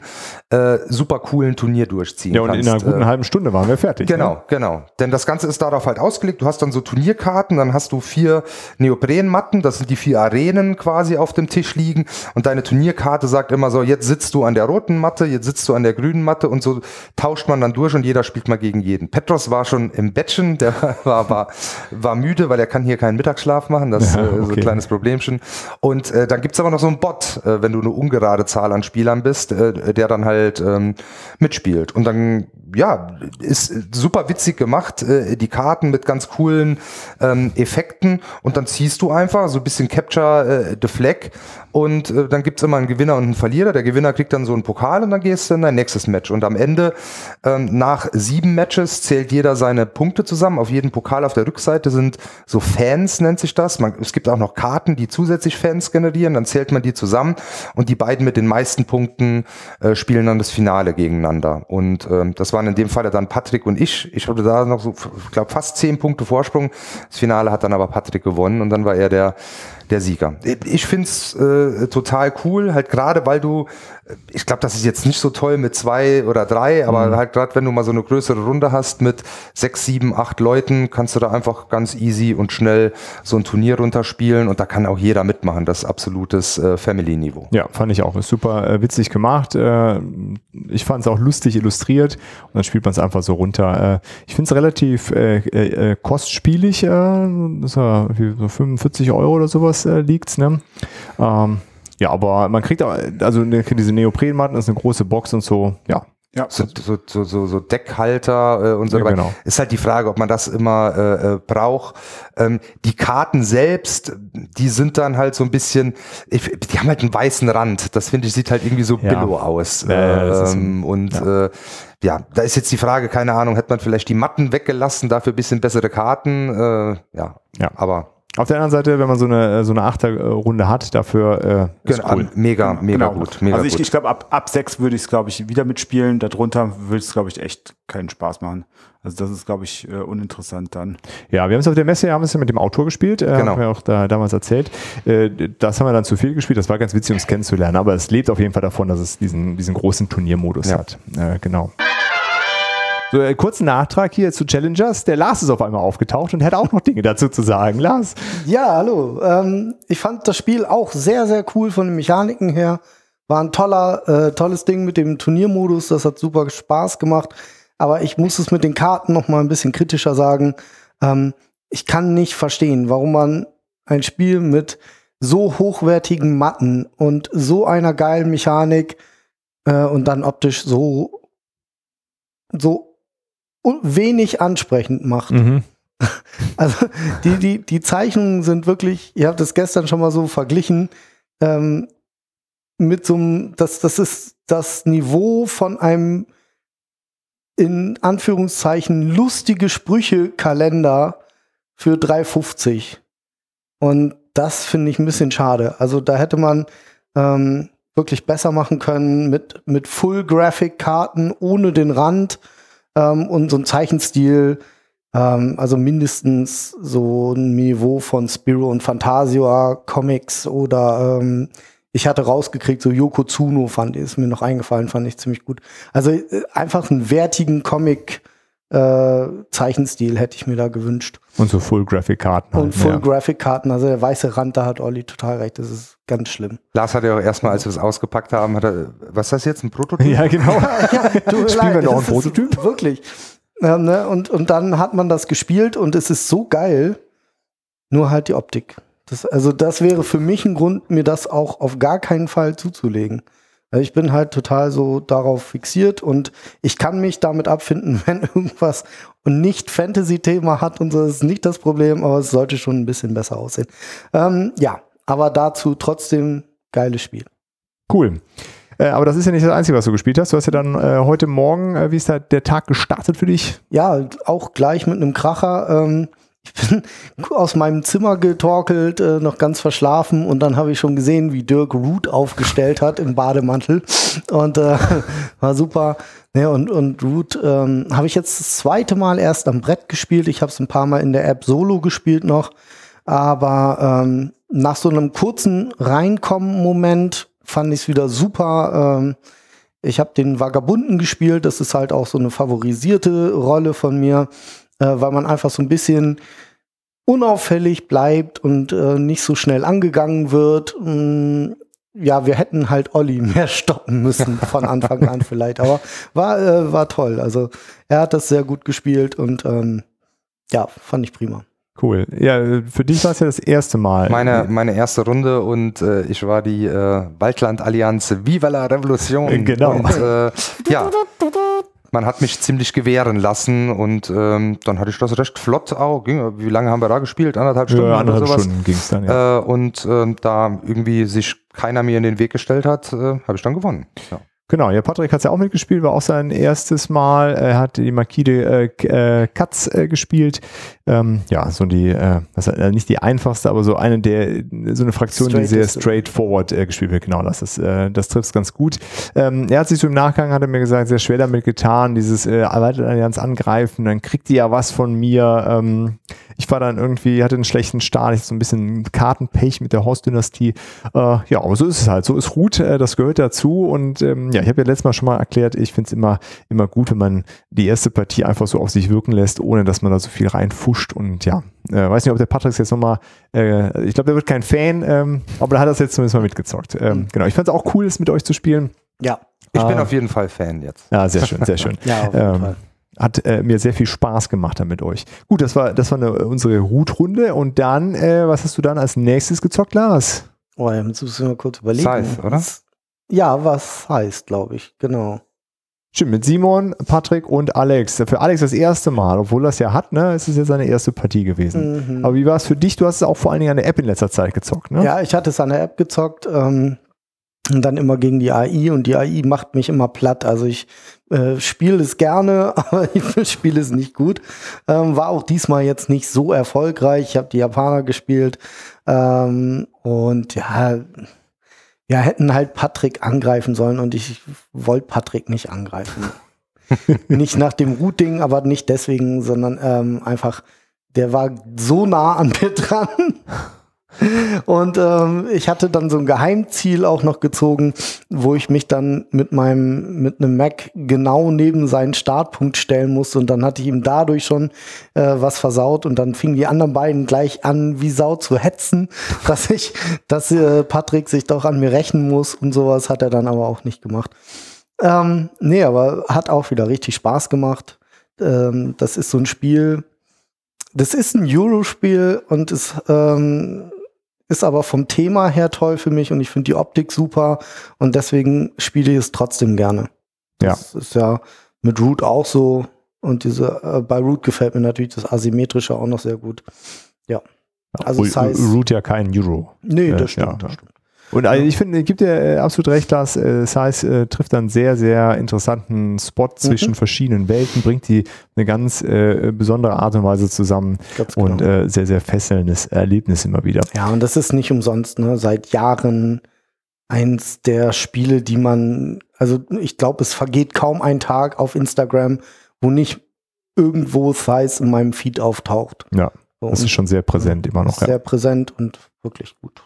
äh, super coolen Turnier durchziehen Ja, und kannst. in einer guten äh, halben Stunde waren wir fertig. Genau, ne? genau. Denn das Ganze ist darauf halt ausgelegt. Du hast dann so Turnierkarten, dann hast du vier Neoprenmatten, das sind die vier Arenen quasi auf dem Tisch liegen und deine Turnierkarte sagt immer so, jetzt sitzt du an der roten Matte, jetzt sitzt du an der grünen Matte und so tauscht man dann durch und jeder spielt mal gegen jeden. Petros war schon im Bettchen, der <laughs> war, war, war müde, weil er kann hier keinen Mittagsschlaf machen, das ja, okay. äh, so ein kleines Problemchen. Und äh, dann gibt's aber noch so einen Bot, äh, wenn du eine ungerade Zahl an Spielern bist, äh, der dann halt ähm, mitspielt. Und dann, ja, ist super witzig gemacht, äh, die Karten mit ganz coolen ähm, Effekten Effekten und dann ziehst du einfach so ein bisschen Capture äh, the Flag und äh, dann gibt's immer einen Gewinner und einen Verlierer. Der Gewinner kriegt dann so einen Pokal und dann gehst du in dein nächstes Match. Und am Ende, ähm, nach sieben Matches, zählt jeder seine Punkte zusammen. Auf jeden Pokal auf der Rückseite sind so Fans, nennt sich das. Man, es gibt auch noch Karten, die zusätzlich Fans generieren. Dann zählt man die zusammen und die beiden mit den meisten Punkten äh, spielen dann das Finale gegeneinander. Und ähm, das waren in dem Fall dann Patrick und ich. Ich hatte da noch so, ich glaube, fast zehn Punkte Vorsprung. Das Finale hat dann aber Patrick gewonnen und dann war er der der Sieger. Ich find's äh, total cool, halt gerade weil du, ich glaube, das ist jetzt nicht so toll mit zwei oder drei, aber mhm. halt gerade wenn du mal so eine größere Runde hast mit sechs, sieben, acht Leuten, kannst du da einfach ganz easy und schnell so ein Turnier runterspielen und da kann auch jeder mitmachen. Das ist absolutes äh, Family-Niveau. Ja, fand ich auch. Ist super äh, witzig gemacht. Äh, ich fand es auch lustig illustriert und dann spielt man es einfach so runter. Äh, ich finde es relativ äh, äh, kostspielig. Das ist ja so 45 Euro oder sowas äh, liegt. Ne? Ähm, ja, aber man kriegt auch, also ne, diese Neoprenmatten ist eine große Box und so, ja. Ja. So, so, so, so, so Deckhalter äh, und so ja, weiter. Genau. Ist halt die Frage, ob man das immer äh, äh, braucht. Ähm, die Karten selbst, die sind dann halt so ein bisschen, ich, die haben halt einen weißen Rand. Das finde ich, sieht halt irgendwie so Ja. billow aus. Ja, ähm, und ja. Äh, ja, da ist jetzt die Frage, keine Ahnung, hätte man vielleicht die Matten weggelassen, dafür ein bisschen bessere Karten. Äh, ja. Ja. aber Auf der anderen Seite, wenn man so eine, so eine Achterrunde hat, dafür äh, ist genau, cool. mega, mega Genau. gut. Mega also ich, ich glaube, ab, ab sechs würde ich es, glaube ich, wieder mitspielen. Darunter würde es, glaube ich, echt keinen Spaß machen. Also das ist, glaube ich, äh, uninteressant dann. Ja, wir haben es auf der Messe, haben es ja mit dem Autor gespielt, äh, Genau. haben wir auch da, damals erzählt. Äh, das haben wir dann zu viel gespielt, das war ganz witzig, uns kennenzulernen, aber es lebt auf jeden Fall davon, dass es diesen, diesen großen Turniermodus Ja. hat. Äh, genau. So, äh, kurzen Nachtrag hier zu Challengers. Der Lars ist auf einmal aufgetaucht und hat auch noch Dinge dazu zu sagen. Lars. Ja, hallo. Ähm, ich fand das Spiel auch sehr, sehr cool von den Mechaniken her. War ein toller, äh, tolles Ding mit dem Turniermodus. Das hat super Spaß gemacht. Aber ich muss es mit den Karten noch mal ein bisschen kritischer sagen. Ähm, ich kann nicht verstehen, warum man ein Spiel mit so hochwertigen Matten und so einer geilen Mechanik äh, und dann optisch so so wenig ansprechend macht. <laughs> Also die, die, die Zeichnungen sind wirklich, ihr habt es gestern schon mal so verglichen, ähm, mit so einem, das, das ist das Niveau von einem in Anführungszeichen lustige Sprüche-Kalender für 3,50. Und das finde ich ein bisschen schade. Also da hätte man ähm, wirklich besser machen können mit, mit Full-Graphic-Karten ohne den Rand ähm, und so ein Zeichenstil, ähm, also mindestens so ein Niveau von Spiro und Fantasia Comics oder ähm, ich hatte rausgekriegt, so Yoko Tsuno fand, ist mir noch eingefallen, fand ich ziemlich gut. Also äh, einfach einen wertigen Comic äh, Zeichenstil hätte ich mir da gewünscht. Und so Full-Graphic-Karten. halt, Und Full Graphic Karten, also der weiße Rand, da hat Olli total recht, das ist ganz schlimm. Lars hat ja auch erstmal, als wir es ausgepackt haben, hat er, was ist das jetzt, ein Prototyp? Ja, genau. <laughs> ja, mir Spielen wir noch einen ist Prototyp? Wirklich. Ähm, ne? und, und dann hat man das gespielt und es ist so geil, nur halt die Optik. Das, also das wäre für mich ein Grund, mir das auch auf gar keinen Fall zuzulegen. Also ich bin halt total so darauf fixiert und ich kann mich damit abfinden, <laughs> wenn irgendwas und nicht Fantasy-Thema hat und so, ist nicht das Problem, aber es sollte schon ein bisschen besser aussehen. Ähm, ja, aber dazu trotzdem geiles Spiel. Cool. Äh, aber das ist ja nicht das Einzige, was du gespielt hast. Du hast ja dann äh, heute Morgen, äh, wie ist da der Tag gestartet für dich? ja, auch gleich mit einem Kracher. Ähm, ich bin aus meinem Zimmer getorkelt, äh, noch ganz verschlafen und dann habe ich schon gesehen, wie Dirk Root aufgestellt hat im Bademantel und äh, <laughs> war super. Ja, und, und Root ähm, habe ich jetzt das zweite Mal erst am Brett gespielt. Ich habe es ein paar Mal in der App solo gespielt noch, aber ähm, nach so einem kurzen Reinkommen-Moment fand ich es wieder super. Ähm, ich habe den Vagabunden gespielt, das ist halt auch so eine favorisierte Rolle von mir, äh, weil man einfach so ein bisschen unauffällig bleibt und äh, nicht so schnell angegangen wird. Mm, ja, wir hätten halt Olli <laughs> mehr stoppen müssen von Anfang an vielleicht, aber war, äh, war toll. Also er hat das sehr gut gespielt und ähm, ja, fand ich prima. Cool. Ja, für dich war es ja das erste Mal. Meine, meine erste Runde und äh, ich war die äh, Waldland-Allianz Viva la Revolution. Genau. Und, äh, ja. <laughs> man hat mich ziemlich gewähren lassen und ähm, dann hatte ich das recht flott auch. Ging, wie lange haben wir da gespielt? Anderthalb Stunden Ja, anderthalb oder sowas. Stunden ging es dann, ja. Äh, und ähm, da irgendwie sich keiner mir in den Weg gestellt hat, äh, habe ich dann gewonnen. Ja. Genau, ja, Patrick hat ja auch mitgespielt, war auch sein erstes Mal. Er hat die Makide äh, K- äh, Katz äh, gespielt. Ähm, ja, so die, äh, das ist äh, nicht die einfachste, aber so eine der, so eine Fraktion, die sehr straightforward äh, gespielt wird. Genau, das ist, äh, das trifft es ganz gut. Ähm, er hat sich so im Nachgang, hat er mir gesagt, sehr schwer damit getan, dieses äh, erweiterte Allianz angreifen, dann kriegt die ja was von mir. Ähm, ich war dann irgendwie, hatte einen schlechten Start, ich hatte so ein bisschen Kartenpech mit der Horst-Dynastie. Äh, ja, aber so ist es halt. So ist Root, äh, das gehört dazu. Und ähm, ja, ich habe ja letztes Mal schon mal erklärt, ich finde es immer, immer gut, wenn man die erste Partie einfach so auf sich wirken lässt, ohne dass man da so viel reinfuscht. Und ja, äh, weiß nicht, ob der Patrick jetzt nochmal, äh, ich glaube, der wird kein Fan, ähm, aber da hat er es jetzt zumindest mal mitgezockt. Ähm, Genau, ich fand es auch cool, es mit euch zu spielen. Ja. Ich bin Ah. auf jeden Fall Fan jetzt. Ja, sehr schön, sehr schön. <laughs> Ja, auf jeden Ähm, Fall. hat äh, mir sehr viel Spaß gemacht dann mit euch. Gut, das war, das war eine, unsere Root-Runde. Und dann, äh, was hast du dann als nächstes gezockt, Lars? Oh, jetzt müssen wir mal kurz überlegen. Scythe, oder? Ja, was heißt, glaube ich, genau. Stimmt, mit Simon, Patrick und Alex. Für Alex das erste Mal, obwohl das ja hat, ne? Es ist jetzt seine erste Partie gewesen. Mhm. Aber wie war es für dich? Du hast es auch vor allen Dingen an der App in letzter Zeit gezockt, ne? Ja, ich hatte es an der App gezockt ähm, und dann immer gegen die AI und die AI macht mich immer platt. Also ich äh, spiele es gerne, <laughs> aber ich spiele es nicht gut. Ähm, war auch diesmal jetzt nicht so erfolgreich. Ich habe die Japaner gespielt ähm, und ja, ja, hätten halt Patrick angreifen sollen und ich wollte Patrick nicht angreifen. <laughs> nicht nach dem Routing, aber nicht deswegen, sondern ähm, einfach, der war so nah an mir dran. Und ähm, ich hatte dann so ein Geheimziel auch noch gezogen, wo ich mich dann mit meinem, mit einem Mac genau neben seinen Startpunkt stellen musste. Und dann hatte ich ihm dadurch schon äh, was versaut. Und dann fingen die anderen beiden gleich an, wie Sau zu hetzen, <laughs> dass ich, dass äh, Patrick sich doch an mir rächen muss und sowas hat er dann aber auch nicht gemacht. Ähm, nee, aber hat auch wieder richtig Spaß gemacht. Ähm, das ist so ein Spiel, das ist ein Euro-Spiel und es ähm, ist aber vom Thema her toll für mich und ich finde die Optik super und deswegen spiele ich es trotzdem gerne. Ja. Das ist ja mit Root auch so und diese äh, bei Root gefällt mir natürlich das asymmetrische auch noch sehr gut. Ja. Also das heißt, Root ja kein Euro. nee, äh, das stimmt, ja. das stimmt. Und also ich finde, gibt dir äh, absolut recht, Lars. Äh, das heißt, äh, trifft dann sehr, sehr interessanten Spot zwischen Mhm. verschiedenen Welten, bringt die eine ganz äh, besondere Art und Weise zusammen Ganz genau. und äh, sehr, sehr fesselndes Erlebnis immer wieder. Ja, und das ist nicht umsonst, ne? Seit Jahren eins der Spiele, die man, also ich glaube, es vergeht kaum ein Tag auf Instagram, wo nicht irgendwo Thighs in meinem Feed auftaucht. Ja, So, das ist schon sehr präsent immer noch. Ja. sehr präsent und wirklich gut.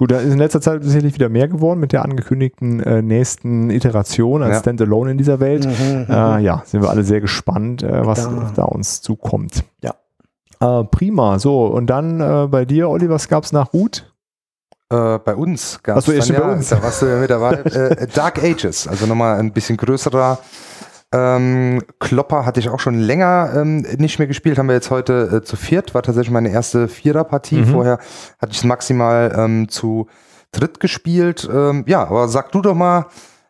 Gut, da ist in letzter Zeit sicherlich wieder mehr geworden mit der angekündigten äh, nächsten Iteration als Ja. Standalone in dieser Welt. Mhm, Äh, ja, sind wir alle sehr gespannt, äh, was Da. da. uns zukommt. Ja. Äh, prima. So, und dann äh, bei dir, Olli, was gab es nach Hut? Äh, bei uns gab Ach so, ja, dann stimmt, ja, bei uns. da warst du ja mit dabei. <laughs> äh, Dark Ages, also nochmal ein bisschen größerer ähm, Klopper hatte ich auch schon länger ähm, nicht mehr gespielt, haben wir jetzt heute äh, zu viert, war tatsächlich meine erste Viererpartie. Mhm. Vorher hatte ich es maximal ähm, zu dritt gespielt. Ähm, ja, aber sag du doch mal,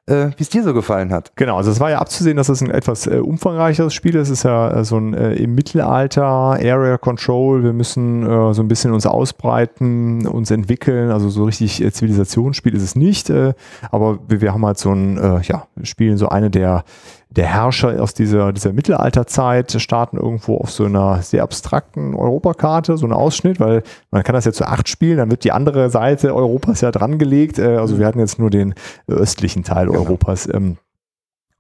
äh, wie es dir so gefallen hat. Genau, also es war ja abzusehen, dass es ein etwas äh, umfangreicheres Spiel ist. Es ist ja äh, so ein äh, im Mittelalter Area Control. Wir müssen äh, so ein bisschen uns ausbreiten, uns entwickeln. Also so richtig äh, Zivilisationsspiel ist es nicht. Aber wir, wir haben halt so ein, ja, spielen so eine der der Herrscher aus dieser, dieser Mittelalterzeit starten irgendwo auf so einer sehr abstrakten Europakarte, so ein Ausschnitt, weil man kann das ja zu acht spielen, dann wird die andere Seite Europas ja drangelegt. Äh, also wir hatten jetzt nur den östlichen Teil Europas. Ähm,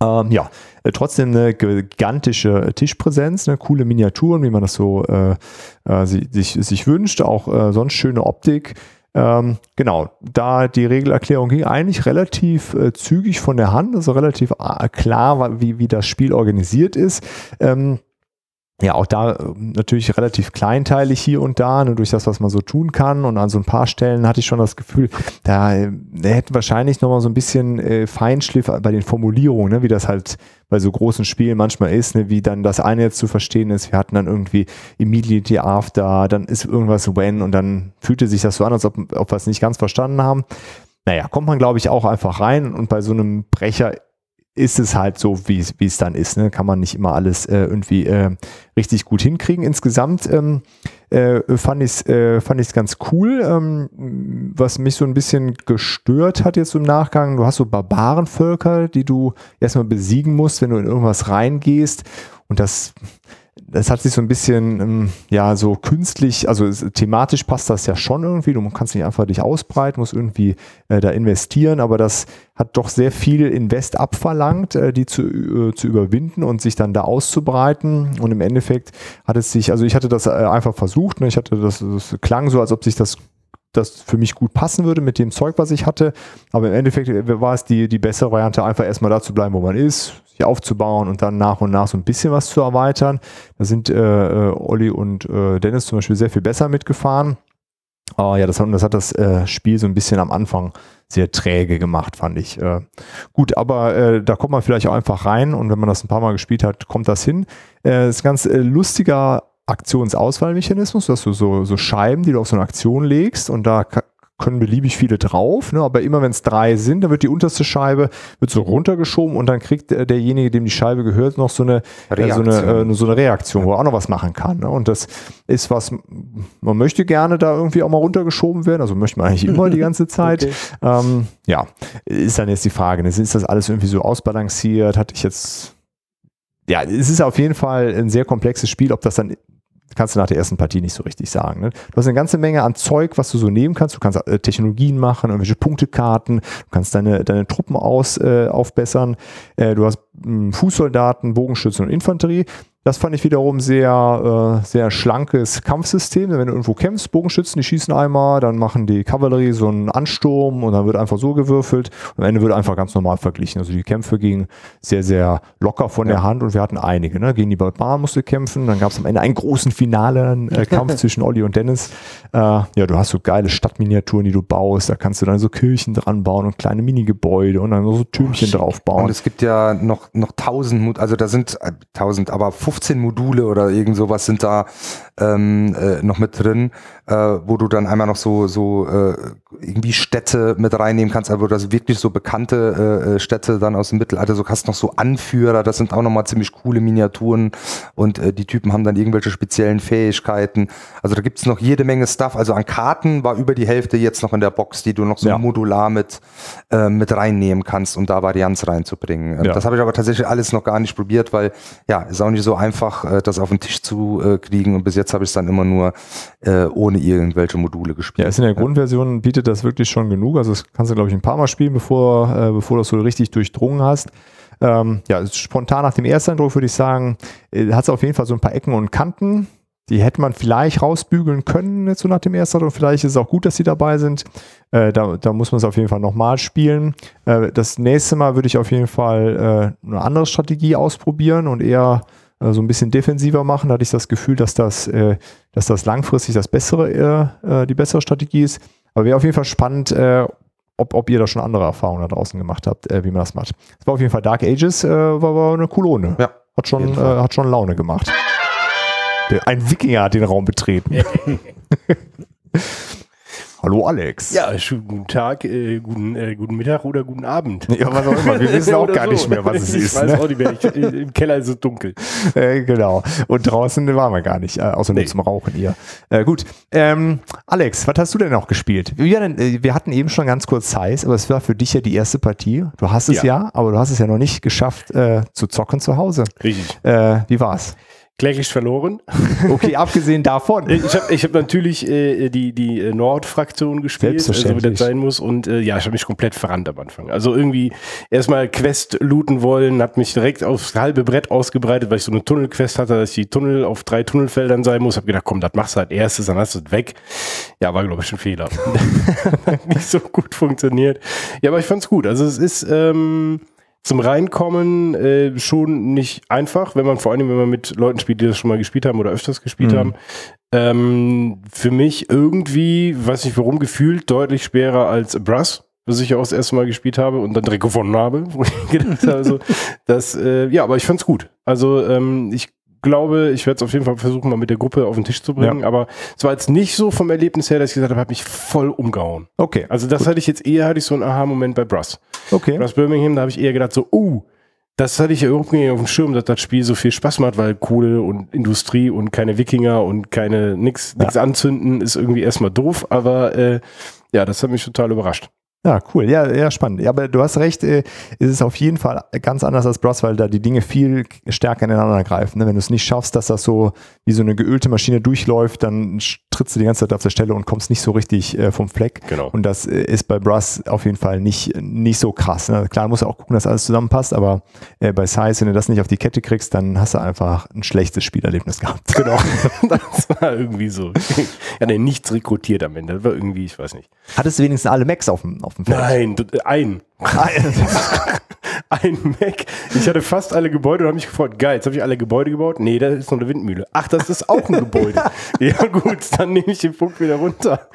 ähm, ja, äh, trotzdem eine gigantische Tischpräsenz, eine coole Miniaturen, wie man das so äh, äh, si- sich, sich wünscht, auch äh, sonst schöne Optik. Ähm, genau, da die Regelerklärung ging eigentlich relativ äh, zügig von der Hand, also relativ äh, klar, wie, wie das Spiel organisiert ist. Ähm, ja, auch da äh, natürlich relativ kleinteilig hier und da, nur durch das, was man so tun kann. Und an so ein paar Stellen hatte ich schon das Gefühl, da, äh, hätten wahrscheinlich nochmal so ein bisschen äh, Feinschliff bei den Formulierungen, ne, wie das halt bei so großen Spielen manchmal ist, ne, wie dann das eine jetzt zu verstehen ist. Wir hatten dann irgendwie immediately after, dann ist irgendwas when und dann fühlte sich das so an, als ob, ob wir es nicht ganz verstanden haben. Naja, kommt man, glaube ich, auch einfach rein und bei so einem Brecher ist es halt so, wie es dann ist. Ne? Kann man nicht immer alles äh, irgendwie äh, richtig gut hinkriegen. Insgesamt ähm, äh, fand ich es äh, ich's ganz cool. Ähm, was mich so ein bisschen gestört hat jetzt im Nachgang, du hast so Barbarenvölker, die du erstmal besiegen musst, wenn du in irgendwas reingehst. Und das das hat sich so ein bisschen, ähm, ja, so künstlich, also thematisch passt das ja schon irgendwie. Du kannst nicht einfach dich ausbreiten, musst irgendwie äh, da investieren, aber das hat doch sehr viel Invest abverlangt, äh, die zu, äh, zu überwinden und sich dann da auszubreiten. Und im Endeffekt hat es sich, also ich hatte das äh, einfach versucht, ne? ich hatte das, das klang so, als ob sich das das für mich gut passen würde mit dem Zeug, was ich hatte. Aber im Endeffekt äh, war es die, die bessere Variante, einfach erstmal da zu bleiben, wo man ist, sich aufzubauen und dann nach und nach so ein bisschen was zu erweitern. Da sind äh, äh Olli und äh, Dennis zum Beispiel sehr viel besser mitgefahren. Aber ja, das, das hat das äh, Spiel so ein bisschen am Anfang sehr träge gemacht, fand ich. Äh, gut, aber äh, da kommt man vielleicht auch einfach rein und wenn man das ein paar Mal gespielt hat, kommt das hin. Äh, ist ein ganz äh, lustiger Aktionsauswahlmechanismus. Du hast so, so, Scheiben, die du auf so eine Aktion legst und da können beliebig viele drauf, ne? aber immer wenn es drei sind, dann wird die unterste Scheibe wird so runtergeschoben und dann kriegt derjenige, dem die Scheibe gehört, noch so eine Reaktion, äh, so, eine, äh, so eine Reaktion, wo er auch noch was machen kann. Ne? Und das ist was, man möchte gerne da irgendwie auch mal runtergeschoben werden, also möchte man eigentlich immer die ganze <laughs> Zeit. Okay. Ähm, ja, ist dann jetzt die Frage, ne? ist das alles irgendwie so ausbalanciert? Hatte ich jetzt ja, es ist auf jeden Fall ein sehr komplexes Spiel. Ob das dann kannst du nach der ersten Partie nicht so richtig sagen. Ne? Du hast eine ganze Menge an Zeug, was du so nehmen kannst. Du kannst äh, Technologien machen, irgendwelche Punktekarten, du kannst deine, deine Truppen aus, äh, aufbessern. Äh, du hast mh, Fußsoldaten, Bogenschützen und Infanterie. Das fand ich wiederum sehr, äh, sehr schlankes Kampfsystem. Wenn du irgendwo kämpfst, Bogenschützen, die schießen einmal, dann machen die Kavallerie so einen Ansturm und dann wird einfach so gewürfelt. Am Ende wird einfach ganz normal verglichen. Also die Kämpfe gingen sehr, sehr locker von ja. der Hand und wir hatten einige. Ne? Gegen die Barbaren musste kämpfen. Dann gab es am Ende einen großen finalen äh, Kampf <laughs> zwischen Olli und Dennis. Äh, ja, du hast so geile Stadtminiaturen, die du baust. Da kannst du dann so Kirchen dran bauen und kleine Minigebäude und dann so Türmchen oh, drauf bauen. Und es gibt ja noch, noch tausend, also da sind äh, tausend, aber 15 Module oder irgend sowas sind da ähm, äh, noch mit drin, äh, wo du dann einmal noch so, so äh, irgendwie Städte mit reinnehmen kannst, also das wirklich so bekannte äh, äh, Städte dann aus dem Mittelalter, so hast noch so Anführer, das sind auch nochmal ziemlich coole Miniaturen und äh, die Typen haben dann irgendwelche speziellen Fähigkeiten. Also da gibt's noch jede Menge Stuff. Also an Karten war über die Hälfte jetzt noch in der Box, die du noch so ja. modular mit, äh, mit reinnehmen kannst, um da Varianz reinzubringen. Ja. Das habe ich aber tatsächlich alles noch gar nicht probiert, weil ja, ist auch nicht so einfach, äh, das auf den Tisch zu äh, kriegen und bis jetzt habe ich es dann immer nur äh, ohne irgendwelche Module gespielt. Ja, ist in der Grundversion bietet das wirklich schon genug. Also das kannst du, glaube ich, ein paar Mal spielen, bevor, äh, bevor du das so richtig durchdrungen hast. Ähm, ja, spontan nach dem ersten Eindruck würde ich sagen, äh, hat es auf jeden Fall so ein paar Ecken und Kanten. Die hätte man vielleicht rausbügeln können, jetzt so nach dem ersten Eindruck. Vielleicht ist es auch gut, dass sie dabei sind. Äh, da, da muss man es auf jeden Fall nochmal spielen. Äh, das nächste Mal würde ich auf jeden Fall äh, eine andere Strategie ausprobieren und eher so ein bisschen defensiver machen. Da hatte ich das Gefühl, dass das, äh, dass das langfristig das bessere, äh, die bessere Strategie ist. Aber wäre auf jeden Fall spannend, ob, ob ihr da schon andere Erfahrungen da draußen gemacht habt, wie man das macht. Es war auf jeden Fall Dark Ages, war, war eine Kolone. Ja, hat schon, hat schon Laune gemacht. Ein Wikinger hat den Raum betreten. <laughs> Hallo Alex. Ja, schönen guten Tag, äh, guten, äh, guten Mittag oder guten Abend. Ja, was auch immer. Wir <laughs> wissen auch gar so. nicht mehr, was es ich ist. Ich weiß ne? auch nicht mehr. Ich, äh, Im Keller ist es dunkel. <laughs> Äh, genau. Und draußen waren wir gar nicht, äh, außer nee. nur zum Rauchen hier. Äh, gut. Ähm, Alex, was hast du denn noch gespielt? Wir, äh, wir hatten eben schon ganz kurz Size, aber es war für dich ja die erste Partie. Du hast es ja, ja aber du hast es ja noch nicht geschafft zu zocken zu Hause. Richtig. Wie war's? Kläglich verloren. <laughs> Okay, abgesehen davon. Ich habe ich hab natürlich äh, die, die äh, Nord-Fraktion gespielt, so wie das sein muss. Und äh, ja, ich habe mich komplett verrannt am Anfang. Also irgendwie erstmal Quest looten wollen, habe mich direkt aufs halbe Brett ausgebreitet, weil ich so eine Tunnelquest hatte, dass ich die Tunnel auf drei Tunnelfeldern sein muss. Habe gedacht, komm, das machst du halt erstes, dann hast du es weg. Ja, war, glaube ich, ein Fehler. <laughs> <laughs> Nicht so gut funktioniert. Ja, aber ich fand's gut. Also es ist... Ähm, zum Reinkommen äh, schon nicht einfach, wenn man vor allem, wenn man mit Leuten spielt, die das schon mal gespielt haben oder öfters gespielt mhm. haben. Ähm, für mich irgendwie, weiß nicht warum, gefühlt deutlich schwerer als Brass, was ich ja auch das erste Mal gespielt habe und dann direkt gewonnen habe, wo ich <laughs> gedacht habe, so, <laughs> das, äh, ja, aber ich fand's gut. Also ähm, ich glaube, ich werde es auf jeden Fall versuchen, mal mit der Gruppe auf den Tisch zu bringen. Ja. Aber es war jetzt nicht so vom Erlebnis her, dass ich gesagt habe, habe mich voll umgehauen. Okay. Also das Gut. hatte ich jetzt eher, hatte ich so einen Aha-Moment bei Brass. Okay. Brass Birmingham, da habe ich eher gedacht so, uh, Das hatte ich ja überhaupt nicht auf dem Schirm, dass das Spiel so viel Spaß macht, weil Kohle und Industrie und keine Wikinger und keine nix, nix ja. anzünden ist irgendwie erstmal doof, aber äh, ja, das hat mich total überrascht. Ja, cool. Ja, ja, spannend. Ja, aber du hast recht, äh, ist es auf jeden Fall ganz anders als Bros, weil da die Dinge viel stärker ineinander greifen. Ne? Wenn du es nicht schaffst, dass das so wie so eine geölte Maschine durchläuft, dann trittst du die ganze Zeit auf der Stelle und kommst nicht so richtig äh, vom Fleck. Genau. Und das äh, ist bei Bros auf jeden Fall nicht, nicht so krass. Ne? Klar, musst du auch gucken, dass alles zusammenpasst, aber äh, bei Size, wenn du das nicht auf die Kette kriegst, dann hast du einfach ein schlechtes Spielerlebnis gehabt. Genau. <laughs> das war irgendwie so. <laughs> Ja, nee, nichts rekrutiert am Ende. Das war irgendwie, ich weiß nicht. Hattest du wenigstens alle Macs auf dem, auf dem Feld? Nein, ein. <laughs> ein Mac. Ich hatte fast alle Gebäude und habe mich gefragt, geil, jetzt habe ich alle Gebäude gebaut. Nee, da ist noch eine Windmühle. Ach, das ist auch ein Gebäude. <laughs> ja gut, dann nehme ich den Punkt wieder runter.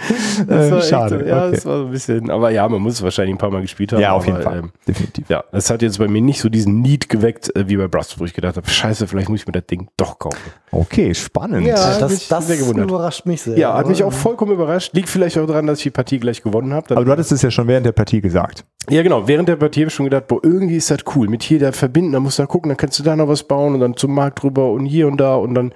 Das war Schade. Echt, ja, okay. das war so ein bisschen, aber ja, man muss es wahrscheinlich ein paar Mal gespielt haben. Ja, auf jeden aber, Fall. Ähm, Definitiv. Ja, das hat jetzt bei mir nicht so diesen Need geweckt, äh, wie bei Brust, wo ich gedacht habe, scheiße, vielleicht muss ich mir das Ding doch kaufen. Okay, spannend. Ja, das, das überrascht mich sehr. Ja, hat mich auch vollkommen überrascht. Liegt vielleicht auch daran, dass ich die Partie gleich gewonnen habe. Aber du hattest es ja schon während der Partie gesagt. Ja, genau. Während der Partie habe ich schon gedacht, boah, irgendwie ist das cool. Mit hier da verbinden, da musst du da gucken, dann kannst du da noch was bauen und dann zum Markt drüber und hier und da und dann,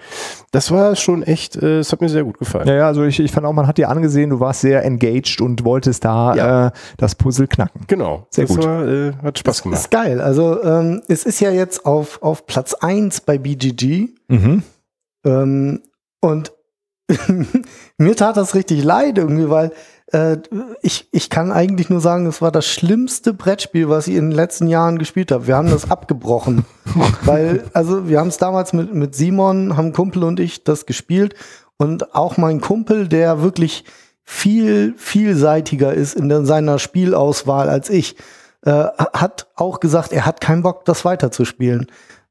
das war schon echt, äh, es hat mir sehr gut gefallen. Ja, ja also ich, ich fand auch, man hat dir angesehen, du warst sehr engaged und wolltest da ja. äh, das Puzzle knacken. Genau. Sehr das gut. War, äh, hat Spaß gemacht. Das ist geil. Also, ähm, es ist ja jetzt auf, auf Platz 1 bei BGG. Mhm. Ähm, und <laughs> mir tat das richtig leid irgendwie, weil äh, ich, ich kann eigentlich nur sagen, es war das schlimmste Brettspiel, was ich in den letzten Jahren gespielt habe. Wir haben das abgebrochen. <laughs> weil, also wir haben es damals mit, mit Simon, haben Kumpel und ich das gespielt. Und auch mein Kumpel, der wirklich viel vielseitiger ist in der, seiner Spielauswahl als ich, äh, hat auch gesagt, er hat keinen Bock, das weiterzuspielen.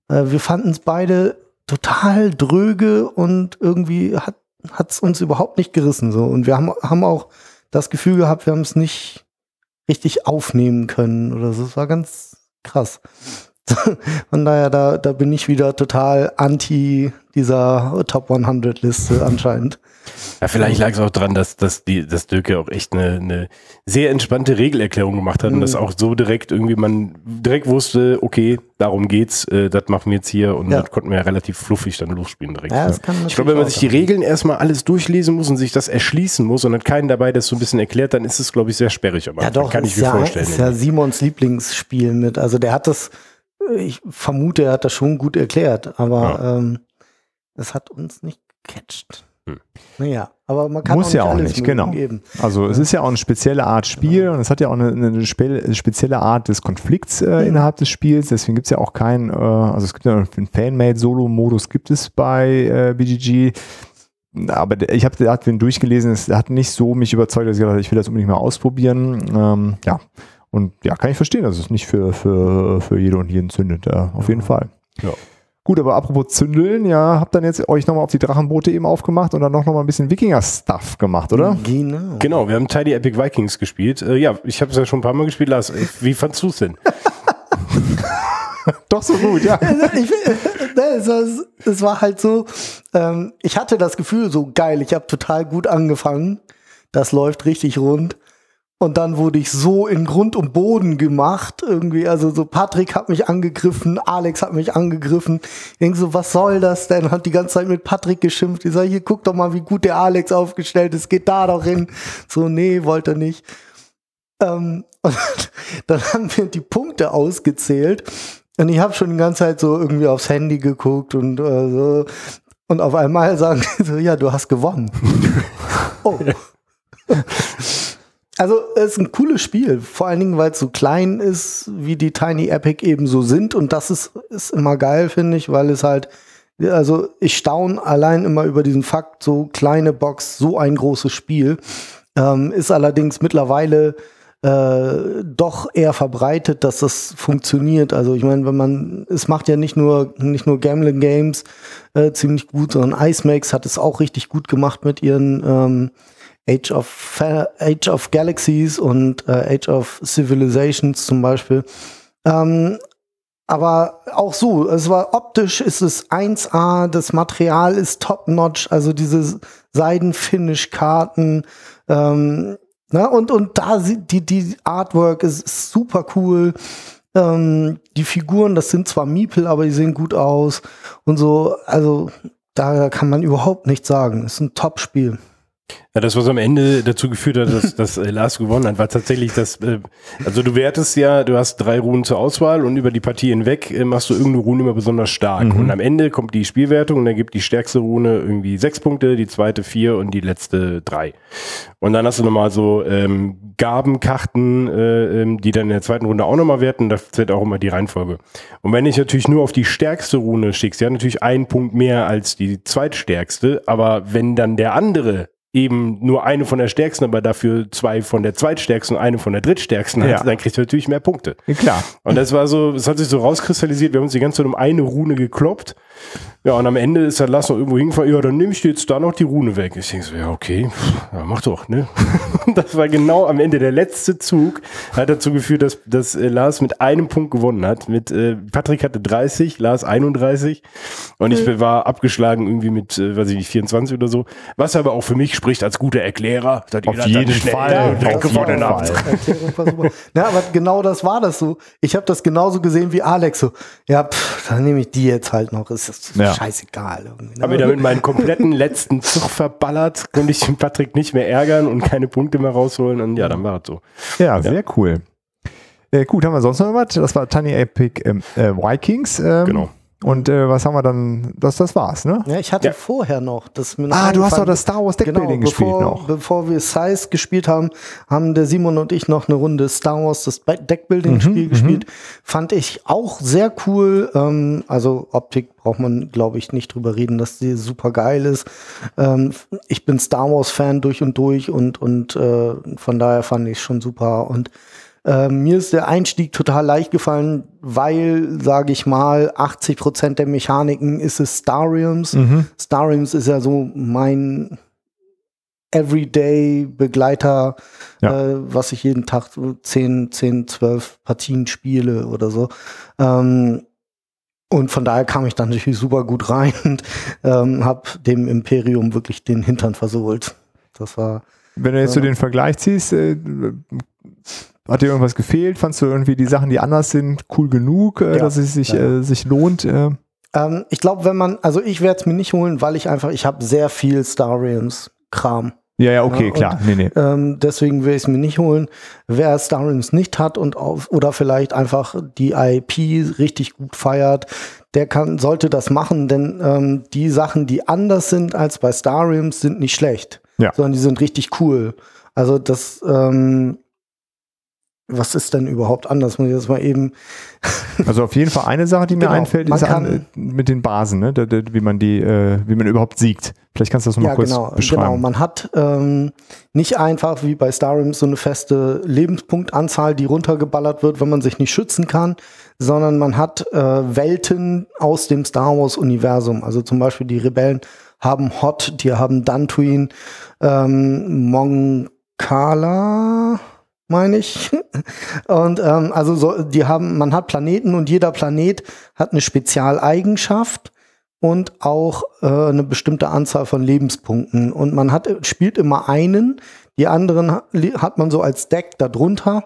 Äh, wir fanden es beide total dröge und irgendwie hat es uns überhaupt nicht gerissen so und wir haben, haben auch das Gefühl gehabt, wir haben es nicht richtig aufnehmen können oder so. Es war ganz krass. <laughs> Von daher, da, da bin ich wieder total anti dieser Top 100 Liste anscheinend. Ja, vielleicht lag es auch dran, dass, dass, die, dass Döke auch echt eine, eine sehr entspannte Regelerklärung gemacht hat mhm. und das auch so direkt irgendwie man direkt wusste, okay, darum geht's, äh, das machen wir jetzt hier und ja. das konnten wir ja relativ fluffig dann losspielen direkt. Ja, das kann ich glaube, wenn man sich die Regeln erstmal alles durchlesen muss und sich das erschließen muss und hat keinen dabei, der es so ein bisschen erklärt, dann ist es, glaube ich, sehr sperrig. Aber ja, doch, kann ich mir ja, vorstellen. Das ist ja Simons Lieblingsspiel mit. Also der hat das ich vermute, er hat das schon gut erklärt, aber ja. ähm, es hat uns nicht gecatcht. Hm. Naja, aber man kann Muss auch ja auch nicht, genau. Geben. Also es ist ja auch eine spezielle Art Spiel genau. und es hat ja auch eine, eine spezielle Art des Konflikts äh, mhm. innerhalb des Spiels. Deswegen gibt es ja auch keinen, äh, also es gibt ja einen Fanmade-Solo-Modus gibt es bei äh, BGG. Aber ich habe den durchgelesen, es hat nicht so mich überzeugt, dass ich gedacht ich will das unbedingt mal ausprobieren. Ähm, ja, und ja, kann ich verstehen, dass es nicht für, für, für jede und jeden zündet. Ja, auf jeden Fall. Ja. Gut, aber apropos Zündeln, ja, habt dann jetzt euch nochmal auf die Drachenboote eben aufgemacht und dann noch, noch mal ein bisschen Wikinger-Stuff gemacht, oder? Genau. Genau, wir haben Tiny Epic Vikings gespielt. Äh, ja, ich habe es ja schon ein paar Mal gespielt, Lars. Wie fandst du es denn? <laughs> Doch so gut, ja. <laughs> ich, es, war, es war halt so, ähm, ich hatte das Gefühl, so geil, ich habe total gut angefangen. Das läuft richtig rund. Und dann wurde ich so in Grund und Boden gemacht, irgendwie. Also so Patrick hat mich angegriffen, Alex hat mich angegriffen. Ich denke so, was soll das denn? Hat die ganze Zeit mit Patrick geschimpft. Ich sage, hier guck doch mal, wie gut der Alex aufgestellt ist. Geht da doch hin. So, nee, wollte er nicht. Ähm, <laughs> und dann haben wir die Punkte ausgezählt. Und ich habe schon die ganze Zeit so irgendwie aufs Handy geguckt und äh, so. Und auf einmal <laughs> sagen sie so, ja, du hast gewonnen. <laughs> oh. Also es ist ein cooles Spiel, vor allen Dingen, weil es so klein ist, wie die Tiny Epic eben so sind. Und das ist, ist immer geil, finde ich, weil es halt, also ich staune allein immer über diesen Fakt, so kleine Box, so ein großes Spiel. Ähm, ist allerdings mittlerweile äh, doch eher verbreitet, dass das funktioniert. Also ich meine, wenn man, es macht ja nicht nur nicht nur Gambling Games äh, ziemlich gut, sondern Ice Max hat es auch richtig gut gemacht mit ihren ähm, Age of, Age of Galaxies und äh, Age of Civilizations zum Beispiel. Ähm, aber auch so, es war optisch ist es 1A, das Material ist top-notch, also diese Seidenfinish-Karten, ähm, ne, und, und da die, die Artwork ist super cool. Ähm, die Figuren, das sind zwar Miepel, aber die sehen gut aus und so. Also da kann man überhaupt nichts sagen. Ist ein Top-Spiel. Ja, das, was am Ende dazu geführt hat, dass, dass äh, Lars gewonnen hat, war tatsächlich das, äh, also du wertest ja, du hast drei Runen zur Auswahl und über die Partie hinweg äh, machst du irgendeine Rune immer besonders stark. Mhm. Und am Ende kommt die Spielwertung und dann gibt die stärkste Rune irgendwie sechs Punkte, die zweite vier und die letzte drei. Und dann hast du nochmal so ähm, Gabenkarten, äh, ähm, die dann in der zweiten Runde auch nochmal werten, da zählt auch immer die Reihenfolge. Und wenn ich natürlich nur auf die stärkste Rune schickst, ja natürlich einen Punkt mehr als die zweitstärkste, aber wenn dann der andere eben nur eine von der stärksten, aber dafür zwei von der zweitstärksten und eine von der drittstärksten ja. hat, dann kriegt er natürlich mehr Punkte. Ja, klar. Und das war so, es hat sich so rauskristallisiert, wir haben uns die ganze Zeit um eine Rune gekloppt ja, und am Ende ist der Lass noch irgendwo hingefahren, ja, dann nehme ich dir jetzt da noch die Rune weg. Ich denke so, ja, okay, ja, mach doch, ne? <laughs> das war genau am Ende der letzte Zug, hat dazu geführt, dass, dass äh, Lars mit einem Punkt gewonnen hat. Mit äh, Patrick hatte 30, Lars 31 und ich mhm. war abgeschlagen irgendwie mit, äh, weiß ich nicht, 24 oder so. Was aber auch für mich spricht als guter Erklärer. Auf jeden Fall. Ja, gewonnen hat. Ja, aber genau das war das so. Ich habe das genauso gesehen wie Alex so. Ja, pff, dann nehme ich die jetzt halt noch. Ist das ja. scheißegal. Ne? Habe mir damit meinen kompletten letzten Zug verballert, konnte ich den Patrick nicht mehr ärgern und keine Punkte mehr rausholen und ja, dann war es so. Ja, sehr cool. Äh, gut, haben wir sonst noch was? Das war Tiny Epic ähm, äh, Vikings. Ähm, genau. Und äh, was haben wir dann? Das, das war's, ne? Ja, ich hatte ja. vorher noch. Das ah, du hast doch das Star Wars Deckbuilding genau, gespielt noch. Bevor wir Size gespielt haben, haben der Simon und ich noch eine Runde Star Wars, das Deckbuilding-Spiel mhm, gespielt. Mhm. Fand ich auch sehr cool. Ähm, also Optik braucht man, glaube ich, nicht drüber reden, dass die super geil ist. Ähm, ich bin Star Wars-Fan durch und durch und, und äh, von daher fand ich schon super. Und äh, mir ist der Einstieg total leicht gefallen, weil, sage ich mal, 80 Prozent der Mechaniken ist es Stariums. Mhm. Stariums ist ja so mein Everyday-Begleiter, ja. äh, was ich jeden Tag 10, 10, 12 Partien spiele oder so. Ähm, und von daher kam ich dann natürlich super gut rein <laughs> und ähm, habe dem Imperium wirklich den Hintern versohlt. Das war. Wenn du jetzt so den Vergleich ziehst, äh, hat dir irgendwas gefehlt? Fandst du irgendwie die Sachen, die anders sind, cool genug, äh, ja, dass es sich, ja. äh, sich lohnt? Äh? Ähm, ich glaube, wenn man, also ich werde es mir nicht holen, weil ich einfach, ich habe sehr viel Star Realms Kram. Ja, ja, okay, ja, klar. Nee, nee. Ähm, deswegen will ich es mir nicht holen. Wer Star Realms nicht hat und auf, oder vielleicht einfach die IP richtig gut feiert, der kann, sollte das machen, denn ähm, die Sachen, die anders sind als bei Star Realms, sind nicht schlecht, ja. sondern die sind richtig cool. Also das, ähm, was ist denn überhaupt anders? Muss ich das mal eben. also auf jeden Fall eine Sache, die mir genau, einfällt, ist an, äh, mit den Basen, ne? wie man die, äh, wie man überhaupt siegt. Vielleicht kannst du das nochmal ja, kurz genau, beschreiben. Genau, man hat ähm, nicht einfach wie bei Starim so eine feste Lebenspunktanzahl, die runtergeballert wird, wenn man sich nicht schützen kann, sondern man hat äh, Welten aus dem Star Wars Universum. Also zum Beispiel die Rebellen haben Hot, die haben Dantooine, ähm, Moncala meine ich. <laughs> Und ähm, also so, die haben, man hat Planeten und jeder Planet hat eine Spezialeigenschaft und auch äh, eine bestimmte Anzahl von Lebenspunkten. Und man hat, spielt immer einen, die anderen hat man so als Deck darunter.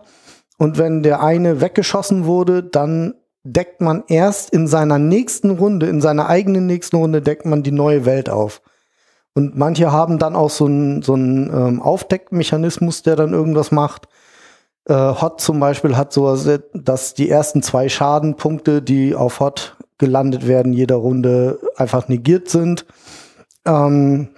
Und wenn der eine weggeschossen wurde, dann deckt man erst in seiner nächsten Runde, in seiner eigenen nächsten Runde, deckt man die neue Welt auf. Und manche haben dann auch so einen so ähm, Aufdeckmechanismus, der dann irgendwas macht. Äh, Hot zum Beispiel hat so, dass die ersten zwei Schadenpunkte, die auf Hot gelandet werden, jeder Runde einfach negiert sind. Ähm,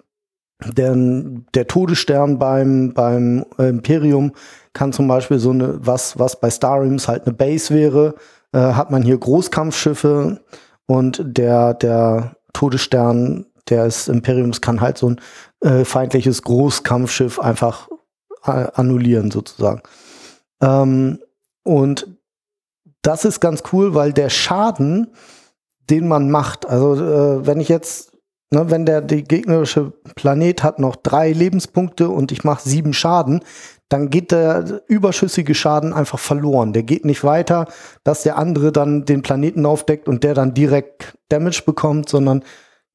denn der Todesstern beim, beim Imperium kann zum Beispiel so eine, was, was bei Star Realms halt eine Base wäre, äh, hat man hier Großkampfschiffe und der, der Todesstern des Imperiums kann halt so ein äh, feindliches Großkampfschiff einfach äh, annullieren sozusagen. Ähm, und das ist ganz cool, weil der Schaden, den man macht, also äh, wenn ich jetzt, ne, wenn der gegnerische Planet hat noch drei Lebenspunkte und ich mache sieben Schaden, dann geht der überschüssige Schaden einfach verloren. Der geht nicht weiter, dass der andere dann den Planeten aufdeckt und der dann direkt Damage bekommt, sondern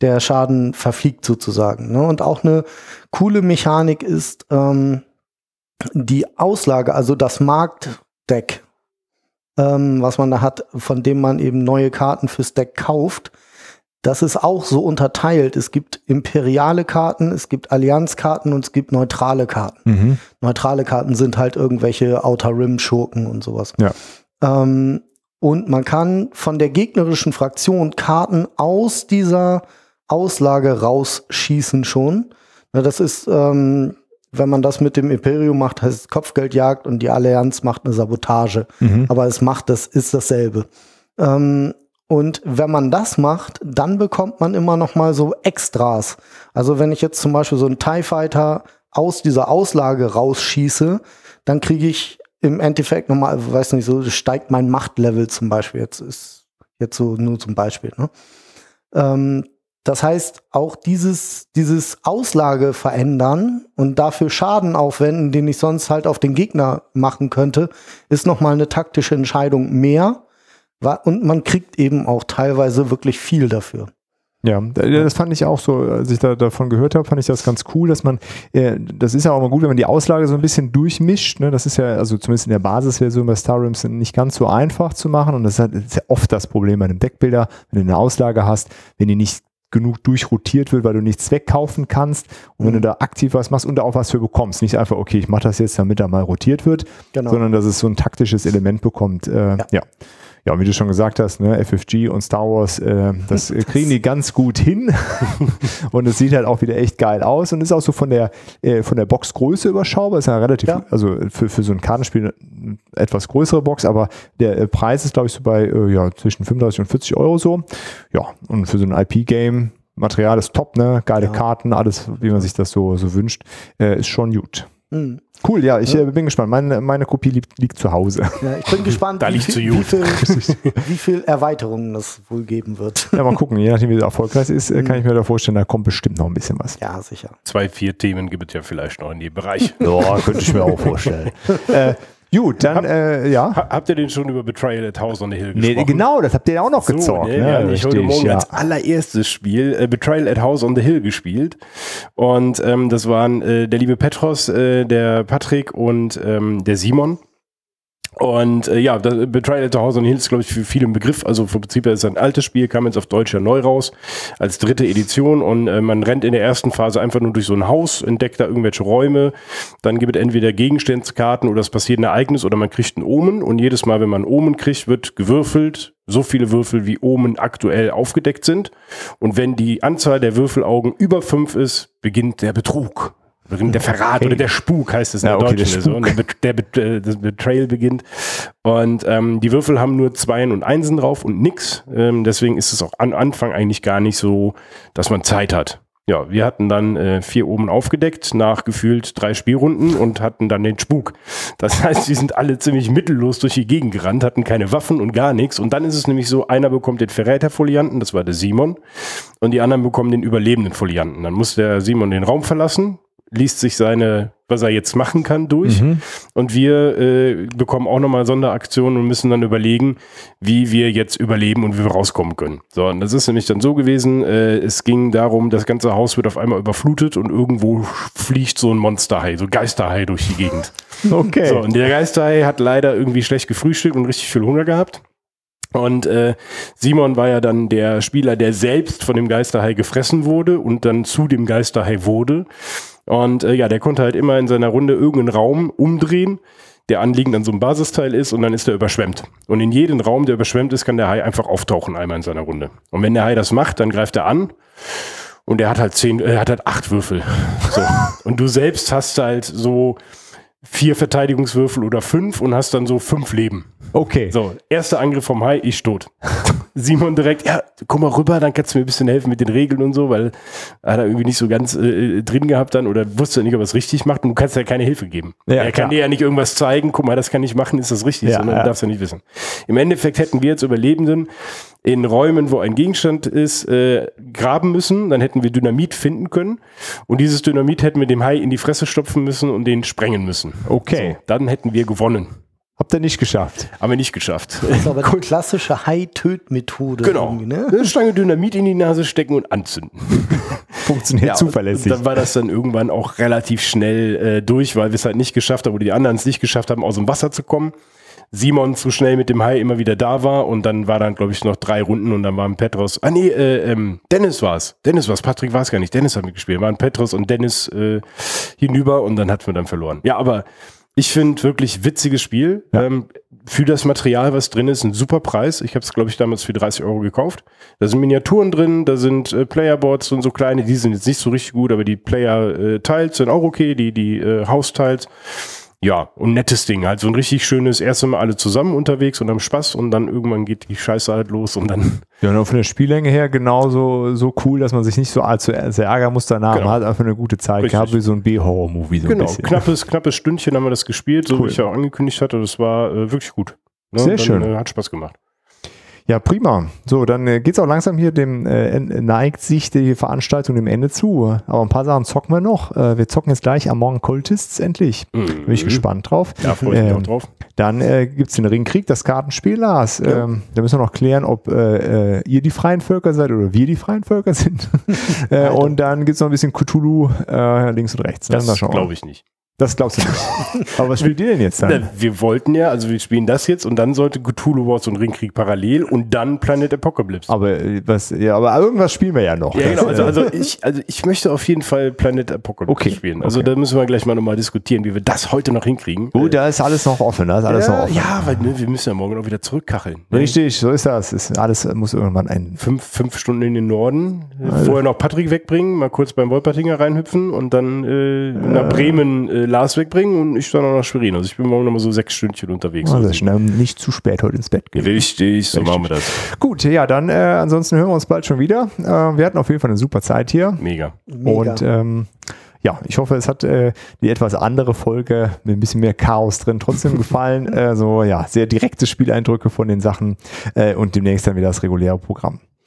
der Schaden verfliegt sozusagen. Ne? Und auch eine coole Mechanik ist, ähm, die Auslage, also das Marktdeck, ähm, was man da hat, von dem man eben neue Karten fürs Deck kauft. Das ist auch so unterteilt. Es gibt imperiale Karten, es gibt Allianzkarten und es gibt neutrale Karten. Mhm. Neutrale Karten sind halt irgendwelche Outer Rim Schurken und sowas. Ja. Ähm, und man kann von der gegnerischen Fraktion Karten aus dieser Auslage rausschießen schon. das ist, ähm, wenn man das mit dem Imperium macht, heißt es Kopfgeldjagd und die Allianz macht eine Sabotage. Mhm. Aber es macht das, ist dasselbe. Ähm, und wenn man das macht, dann bekommt man immer noch mal so Extras. Also wenn ich jetzt zum Beispiel so einen TIE Fighter aus dieser Auslage rausschieße, dann kriege ich im Endeffekt nochmal, weiß nicht, so steigt mein Machtlevel zum Beispiel. Jetzt ist jetzt so nur zum Beispiel. Ne? Ähm, das heißt, auch dieses, dieses Auslage verändern und dafür Schaden aufwenden, den ich sonst halt auf den Gegner machen könnte, ist nochmal eine taktische Entscheidung mehr. Und man kriegt eben auch teilweise wirklich viel dafür. Ja, das fand ich auch so, als ich da davon gehört habe, fand ich das ganz cool, dass man, äh, das ist ja auch mal gut, wenn man die Auslage so ein bisschen durchmischt. Ne? Das ist ja, also zumindest in der Basisversion bei Star Realms nicht ganz so einfach zu machen. Und das ist, halt, das ist ja oft das Problem bei einem Deckbilder, wenn du eine Auslage hast, wenn die nicht genug durchrotiert wird, weil du nichts wegkaufen kannst und wenn du mhm. da aktiv was machst und da auch was für bekommst. Nicht einfach, okay, ich mache das jetzt, damit er mal rotiert wird, genau. sondern dass es so ein taktisches Element bekommt. Äh, ja. ja ja, wie du schon gesagt hast, ne, FFG und Star Wars, äh, <laughs> das, kriegen die ganz gut hin. <laughs> und es sieht halt auch wieder echt geil aus und ist auch so von der, äh, von der Boxgröße überschaubar. Ist ja relativ, ja. also für, für so ein Kartenspiel eine etwas größere Box, aber der äh, Preis ist, glaube ich, so bei äh, ja, zwischen 35 und 40 Euro so. Ja, und für so ein IP-Game Material ist top, ne? Geile ja. Karten, alles, wie man sich das so, so wünscht, äh, ist schon gut. Mhm. Cool, ja, ich ja. Äh, bin gespannt. Meine, meine Kopie liegt, liegt zu Hause. Ja, ich bin <laughs> gespannt, da wie, viel, wie, viel, <laughs> wie viel Erweiterungen das wohl geben wird. Ja, mal gucken. Je nachdem, wie erfolgreich ist, mhm. kann ich mir da vorstellen, da kommt bestimmt noch ein bisschen was. Ja, sicher. Zwei, vier Themen gibt es ja vielleicht noch in dem Bereich. ja, könnte ich mir auch vorstellen. <laughs> äh, Gut, dann, Hab, äh, ja. Habt ihr den schon über Betrayal at House on the Hill gesprochen? Nee, genau, das habt ihr auch noch so, gezockt. Ne? Ja, ich heute Morgen ja. als allererstes Spiel äh, Betrayal at House on the Hill gespielt. Und ähm, das waren äh, der liebe Petros, äh, der Patrick und ähm, der Simon. Und äh, ja, das Betrayal at the House on Hill ist, glaube ich, für viele ein Begriff. Also vom Prinzip her ist es ein altes Spiel, kam jetzt auf Deutsch ja neu raus, als dritte Edition. Und äh, man rennt in der ersten Phase einfach nur durch so ein Haus, entdeckt da irgendwelche Räume. Dann gibt es entweder Gegenstandskarten oder es passiert ein Ereignis oder man kriegt einen Omen. Und jedes Mal, wenn man einen Omen kriegt, wird gewürfelt. So viele Würfel, wie Omen aktuell aufgedeckt sind. Und wenn die Anzahl der Würfelaugen über fünf ist, beginnt der Betrug. Der Verrat okay. oder der Spuk heißt es in ja, der okay, Deutschen. So. Der, der, äh, das Betrayal beginnt. Und ähm, die Würfel haben nur Zweien und Einsen drauf und nix. Ähm, deswegen ist es auch am Anfang eigentlich gar nicht so, dass man Zeit hat. Ja, wir hatten dann äh, vier oben aufgedeckt nach gefühlt drei Spielrunden und hatten dann den Spuk. Das <laughs> heißt, die sind alle ziemlich mittellos durch die Gegend gerannt, hatten keine Waffen und gar nichts. Und dann ist es nämlich so, einer bekommt den Verräterfolianten, das war der Simon, und die anderen bekommen den überlebenden Folianten. Dann muss der Simon den Raum verlassen, liest sich seine, was er jetzt machen kann, durch. Mhm. Und wir äh, bekommen auch nochmal Sonderaktionen und müssen dann überlegen, wie wir jetzt überleben und wie wir rauskommen können. So, und das ist nämlich dann so gewesen, äh, es ging darum, das ganze Haus wird auf einmal überflutet und irgendwo fliegt so ein Monsterhai, so Geisterhai durch die Gegend. <laughs> Okay. So, und der Geisterhai hat leider irgendwie schlecht gefrühstückt und richtig viel Hunger gehabt. Und äh, Simon war ja dann der Spieler, der selbst von dem Geisterhai gefressen wurde und dann zu dem Geisterhai wurde. Und äh, ja, der konnte halt immer in seiner Runde irgendeinen Raum umdrehen, der anliegend an so einem Basisteil ist und dann ist er überschwemmt. Und in jedem Raum, der überschwemmt ist, kann der Hai einfach auftauchen einmal in seiner Runde. Und wenn der Hai das macht, dann greift er an und er hat halt zehn, er hat halt acht Würfel. So. Und du selbst hast halt so vier Verteidigungswürfel oder fünf und hast dann so fünf Leben. Okay. So, erster Angriff vom Hai, ich tot. <laughs> Simon direkt, ja, komm mal rüber, dann kannst du mir ein bisschen helfen mit den Regeln und so, weil er hat irgendwie nicht so ganz äh, drin gehabt dann oder wusste nicht, ob er es richtig macht und du kannst ja keine Hilfe geben. Ja, er kann dir ja nicht irgendwas zeigen, guck mal, das kann ich machen, ist das richtig, ja, sondern ja. du darfst ja nicht wissen. Im Endeffekt hätten wir jetzt Überlebenden in Räumen, wo ein Gegenstand ist, äh, graben müssen, dann hätten wir Dynamit finden können und dieses Dynamit hätten wir dem Hai in die Fresse stopfen müssen und den sprengen müssen. Okay. So, dann hätten wir gewonnen. Habt ihr nicht geschafft? Haben wir nicht geschafft. Das ist aber die klassische Hai-Tötmethode. Genau. Ne? Eine Stange Dynamit in die Nase stecken und anzünden. <laughs> Funktioniert ja, zuverlässig. Dann war das dann irgendwann auch relativ schnell äh, durch, weil wir es halt nicht geschafft haben oder die anderen es nicht geschafft haben, aus dem Wasser zu kommen. Simon zu schnell mit dem Hai immer wieder da war und dann war dann, glaube ich, noch drei Runden und dann waren Petros, ah nee, äh, ähm, Dennis war's. Dennis war's, Patrick war es gar nicht, Dennis hat mitgespielt. Waren Petros und Dennis äh, hinüber und dann hatten wir dann verloren. Ja, aber ich finde wirklich witziges Spiel. Ja. Ähm, für das Material, was drin ist, ein super Preis. Ich habe es, glaube ich, damals für 30 Euro gekauft. Da sind Miniaturen drin, da sind äh, Playerboards und so kleine, die sind jetzt nicht so richtig gut, aber die Player-Tiles sind auch okay, die, die äh, House-Tiles. Ja, und nettes Ding. Halt so ein richtig schönes, erst Mal alle zusammen unterwegs und haben Spaß und dann irgendwann geht die Scheiße halt los und dann. Ja, und von der Spiellänge her genauso so cool, dass man sich nicht so allzu sehr ärgern muss danach. Genau. Man hat einfach eine gute Zeit richtig. gehabt, wie so ein B-Horror-Movie. So genau, knappes, knappes Stündchen haben wir das gespielt, so cool. wie ich ja auch angekündigt hatte. Das war äh, wirklich gut. Ne? Sehr dann, schön. Äh, hat Spaß gemacht. Ja, prima. So, dann äh, es auch langsam hier dem, äh, neigt sich die Veranstaltung dem Ende zu. Aber ein paar Sachen zocken wir noch. Äh, wir zocken jetzt gleich Among Cultists endlich. Mhm. Bin ich gespannt drauf. Ja, freue ich mich ähm, auch drauf. Dann äh, gibt es den Ringkrieg, das Kartenspiel, Lars. Ja. Ähm, da müssen wir noch klären, ob äh, äh, ihr die freien Völker seid oder wir die freien Völker sind. <laughs> äh, und dann gibt es noch ein bisschen Cthulhu äh, links und rechts. Das glaube ich nicht. Das glaubst du nicht. <laughs> Aber was spielt ihr denn jetzt dann? Na, wir wollten ja, also wir spielen das jetzt und dann sollte Cthulhu Wars und Ringkrieg parallel und dann Planet Apocalypse. Aber äh, was, ja, aber irgendwas spielen wir ja noch. Ja, genau. Also, <laughs> also, ich, also ich möchte auf jeden Fall Planet Apocalypse okay. spielen. Also okay. da müssen wir gleich mal nochmal diskutieren, wie wir das heute noch hinkriegen. Gut, da ist alles noch offen. Da ist alles ja, noch offen. Ja, weil ne, wir müssen ja morgen auch wieder zurückkacheln. Ne? Richtig, so ist das. Ist alles muss irgendwann enden. Fünf, fünf Stunden in den Norden. Also. Vorher noch Patrick wegbringen, mal kurz beim Wolpertinger reinhüpfen und dann äh, nach Bremen äh, Lars wegbringen und ich dann auch nach Schwerin. Also ich bin morgen noch mal so sechs Stündchen unterwegs. Also schnell nicht zu spät heute ins Bett gehen. Richtig, so Richtig. machen wir das. Gut, ja, dann äh, ansonsten hören wir uns bald schon wieder. Äh, wir hatten auf jeden Fall eine super Zeit hier. Mega. Mega. Und ähm, ja, ich hoffe, es hat äh, die etwas andere Folge mit ein bisschen mehr Chaos drin trotzdem <laughs> gefallen. äh, so, ja, sehr direkte Spieleindrücke von den Sachen äh, und demnächst dann wieder das reguläre Programm.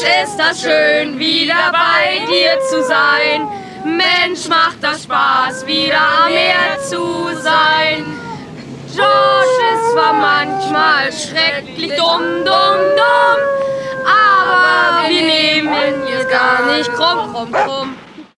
Mensch, ist das schön, wieder bei dir zu sein. Mensch, macht das Spaß, wieder am Meer zu sein. George ist zwar manchmal schrecklich dumm, dumm, dumm, aber wir nehmen es gar nicht krumm, krumm, krumm.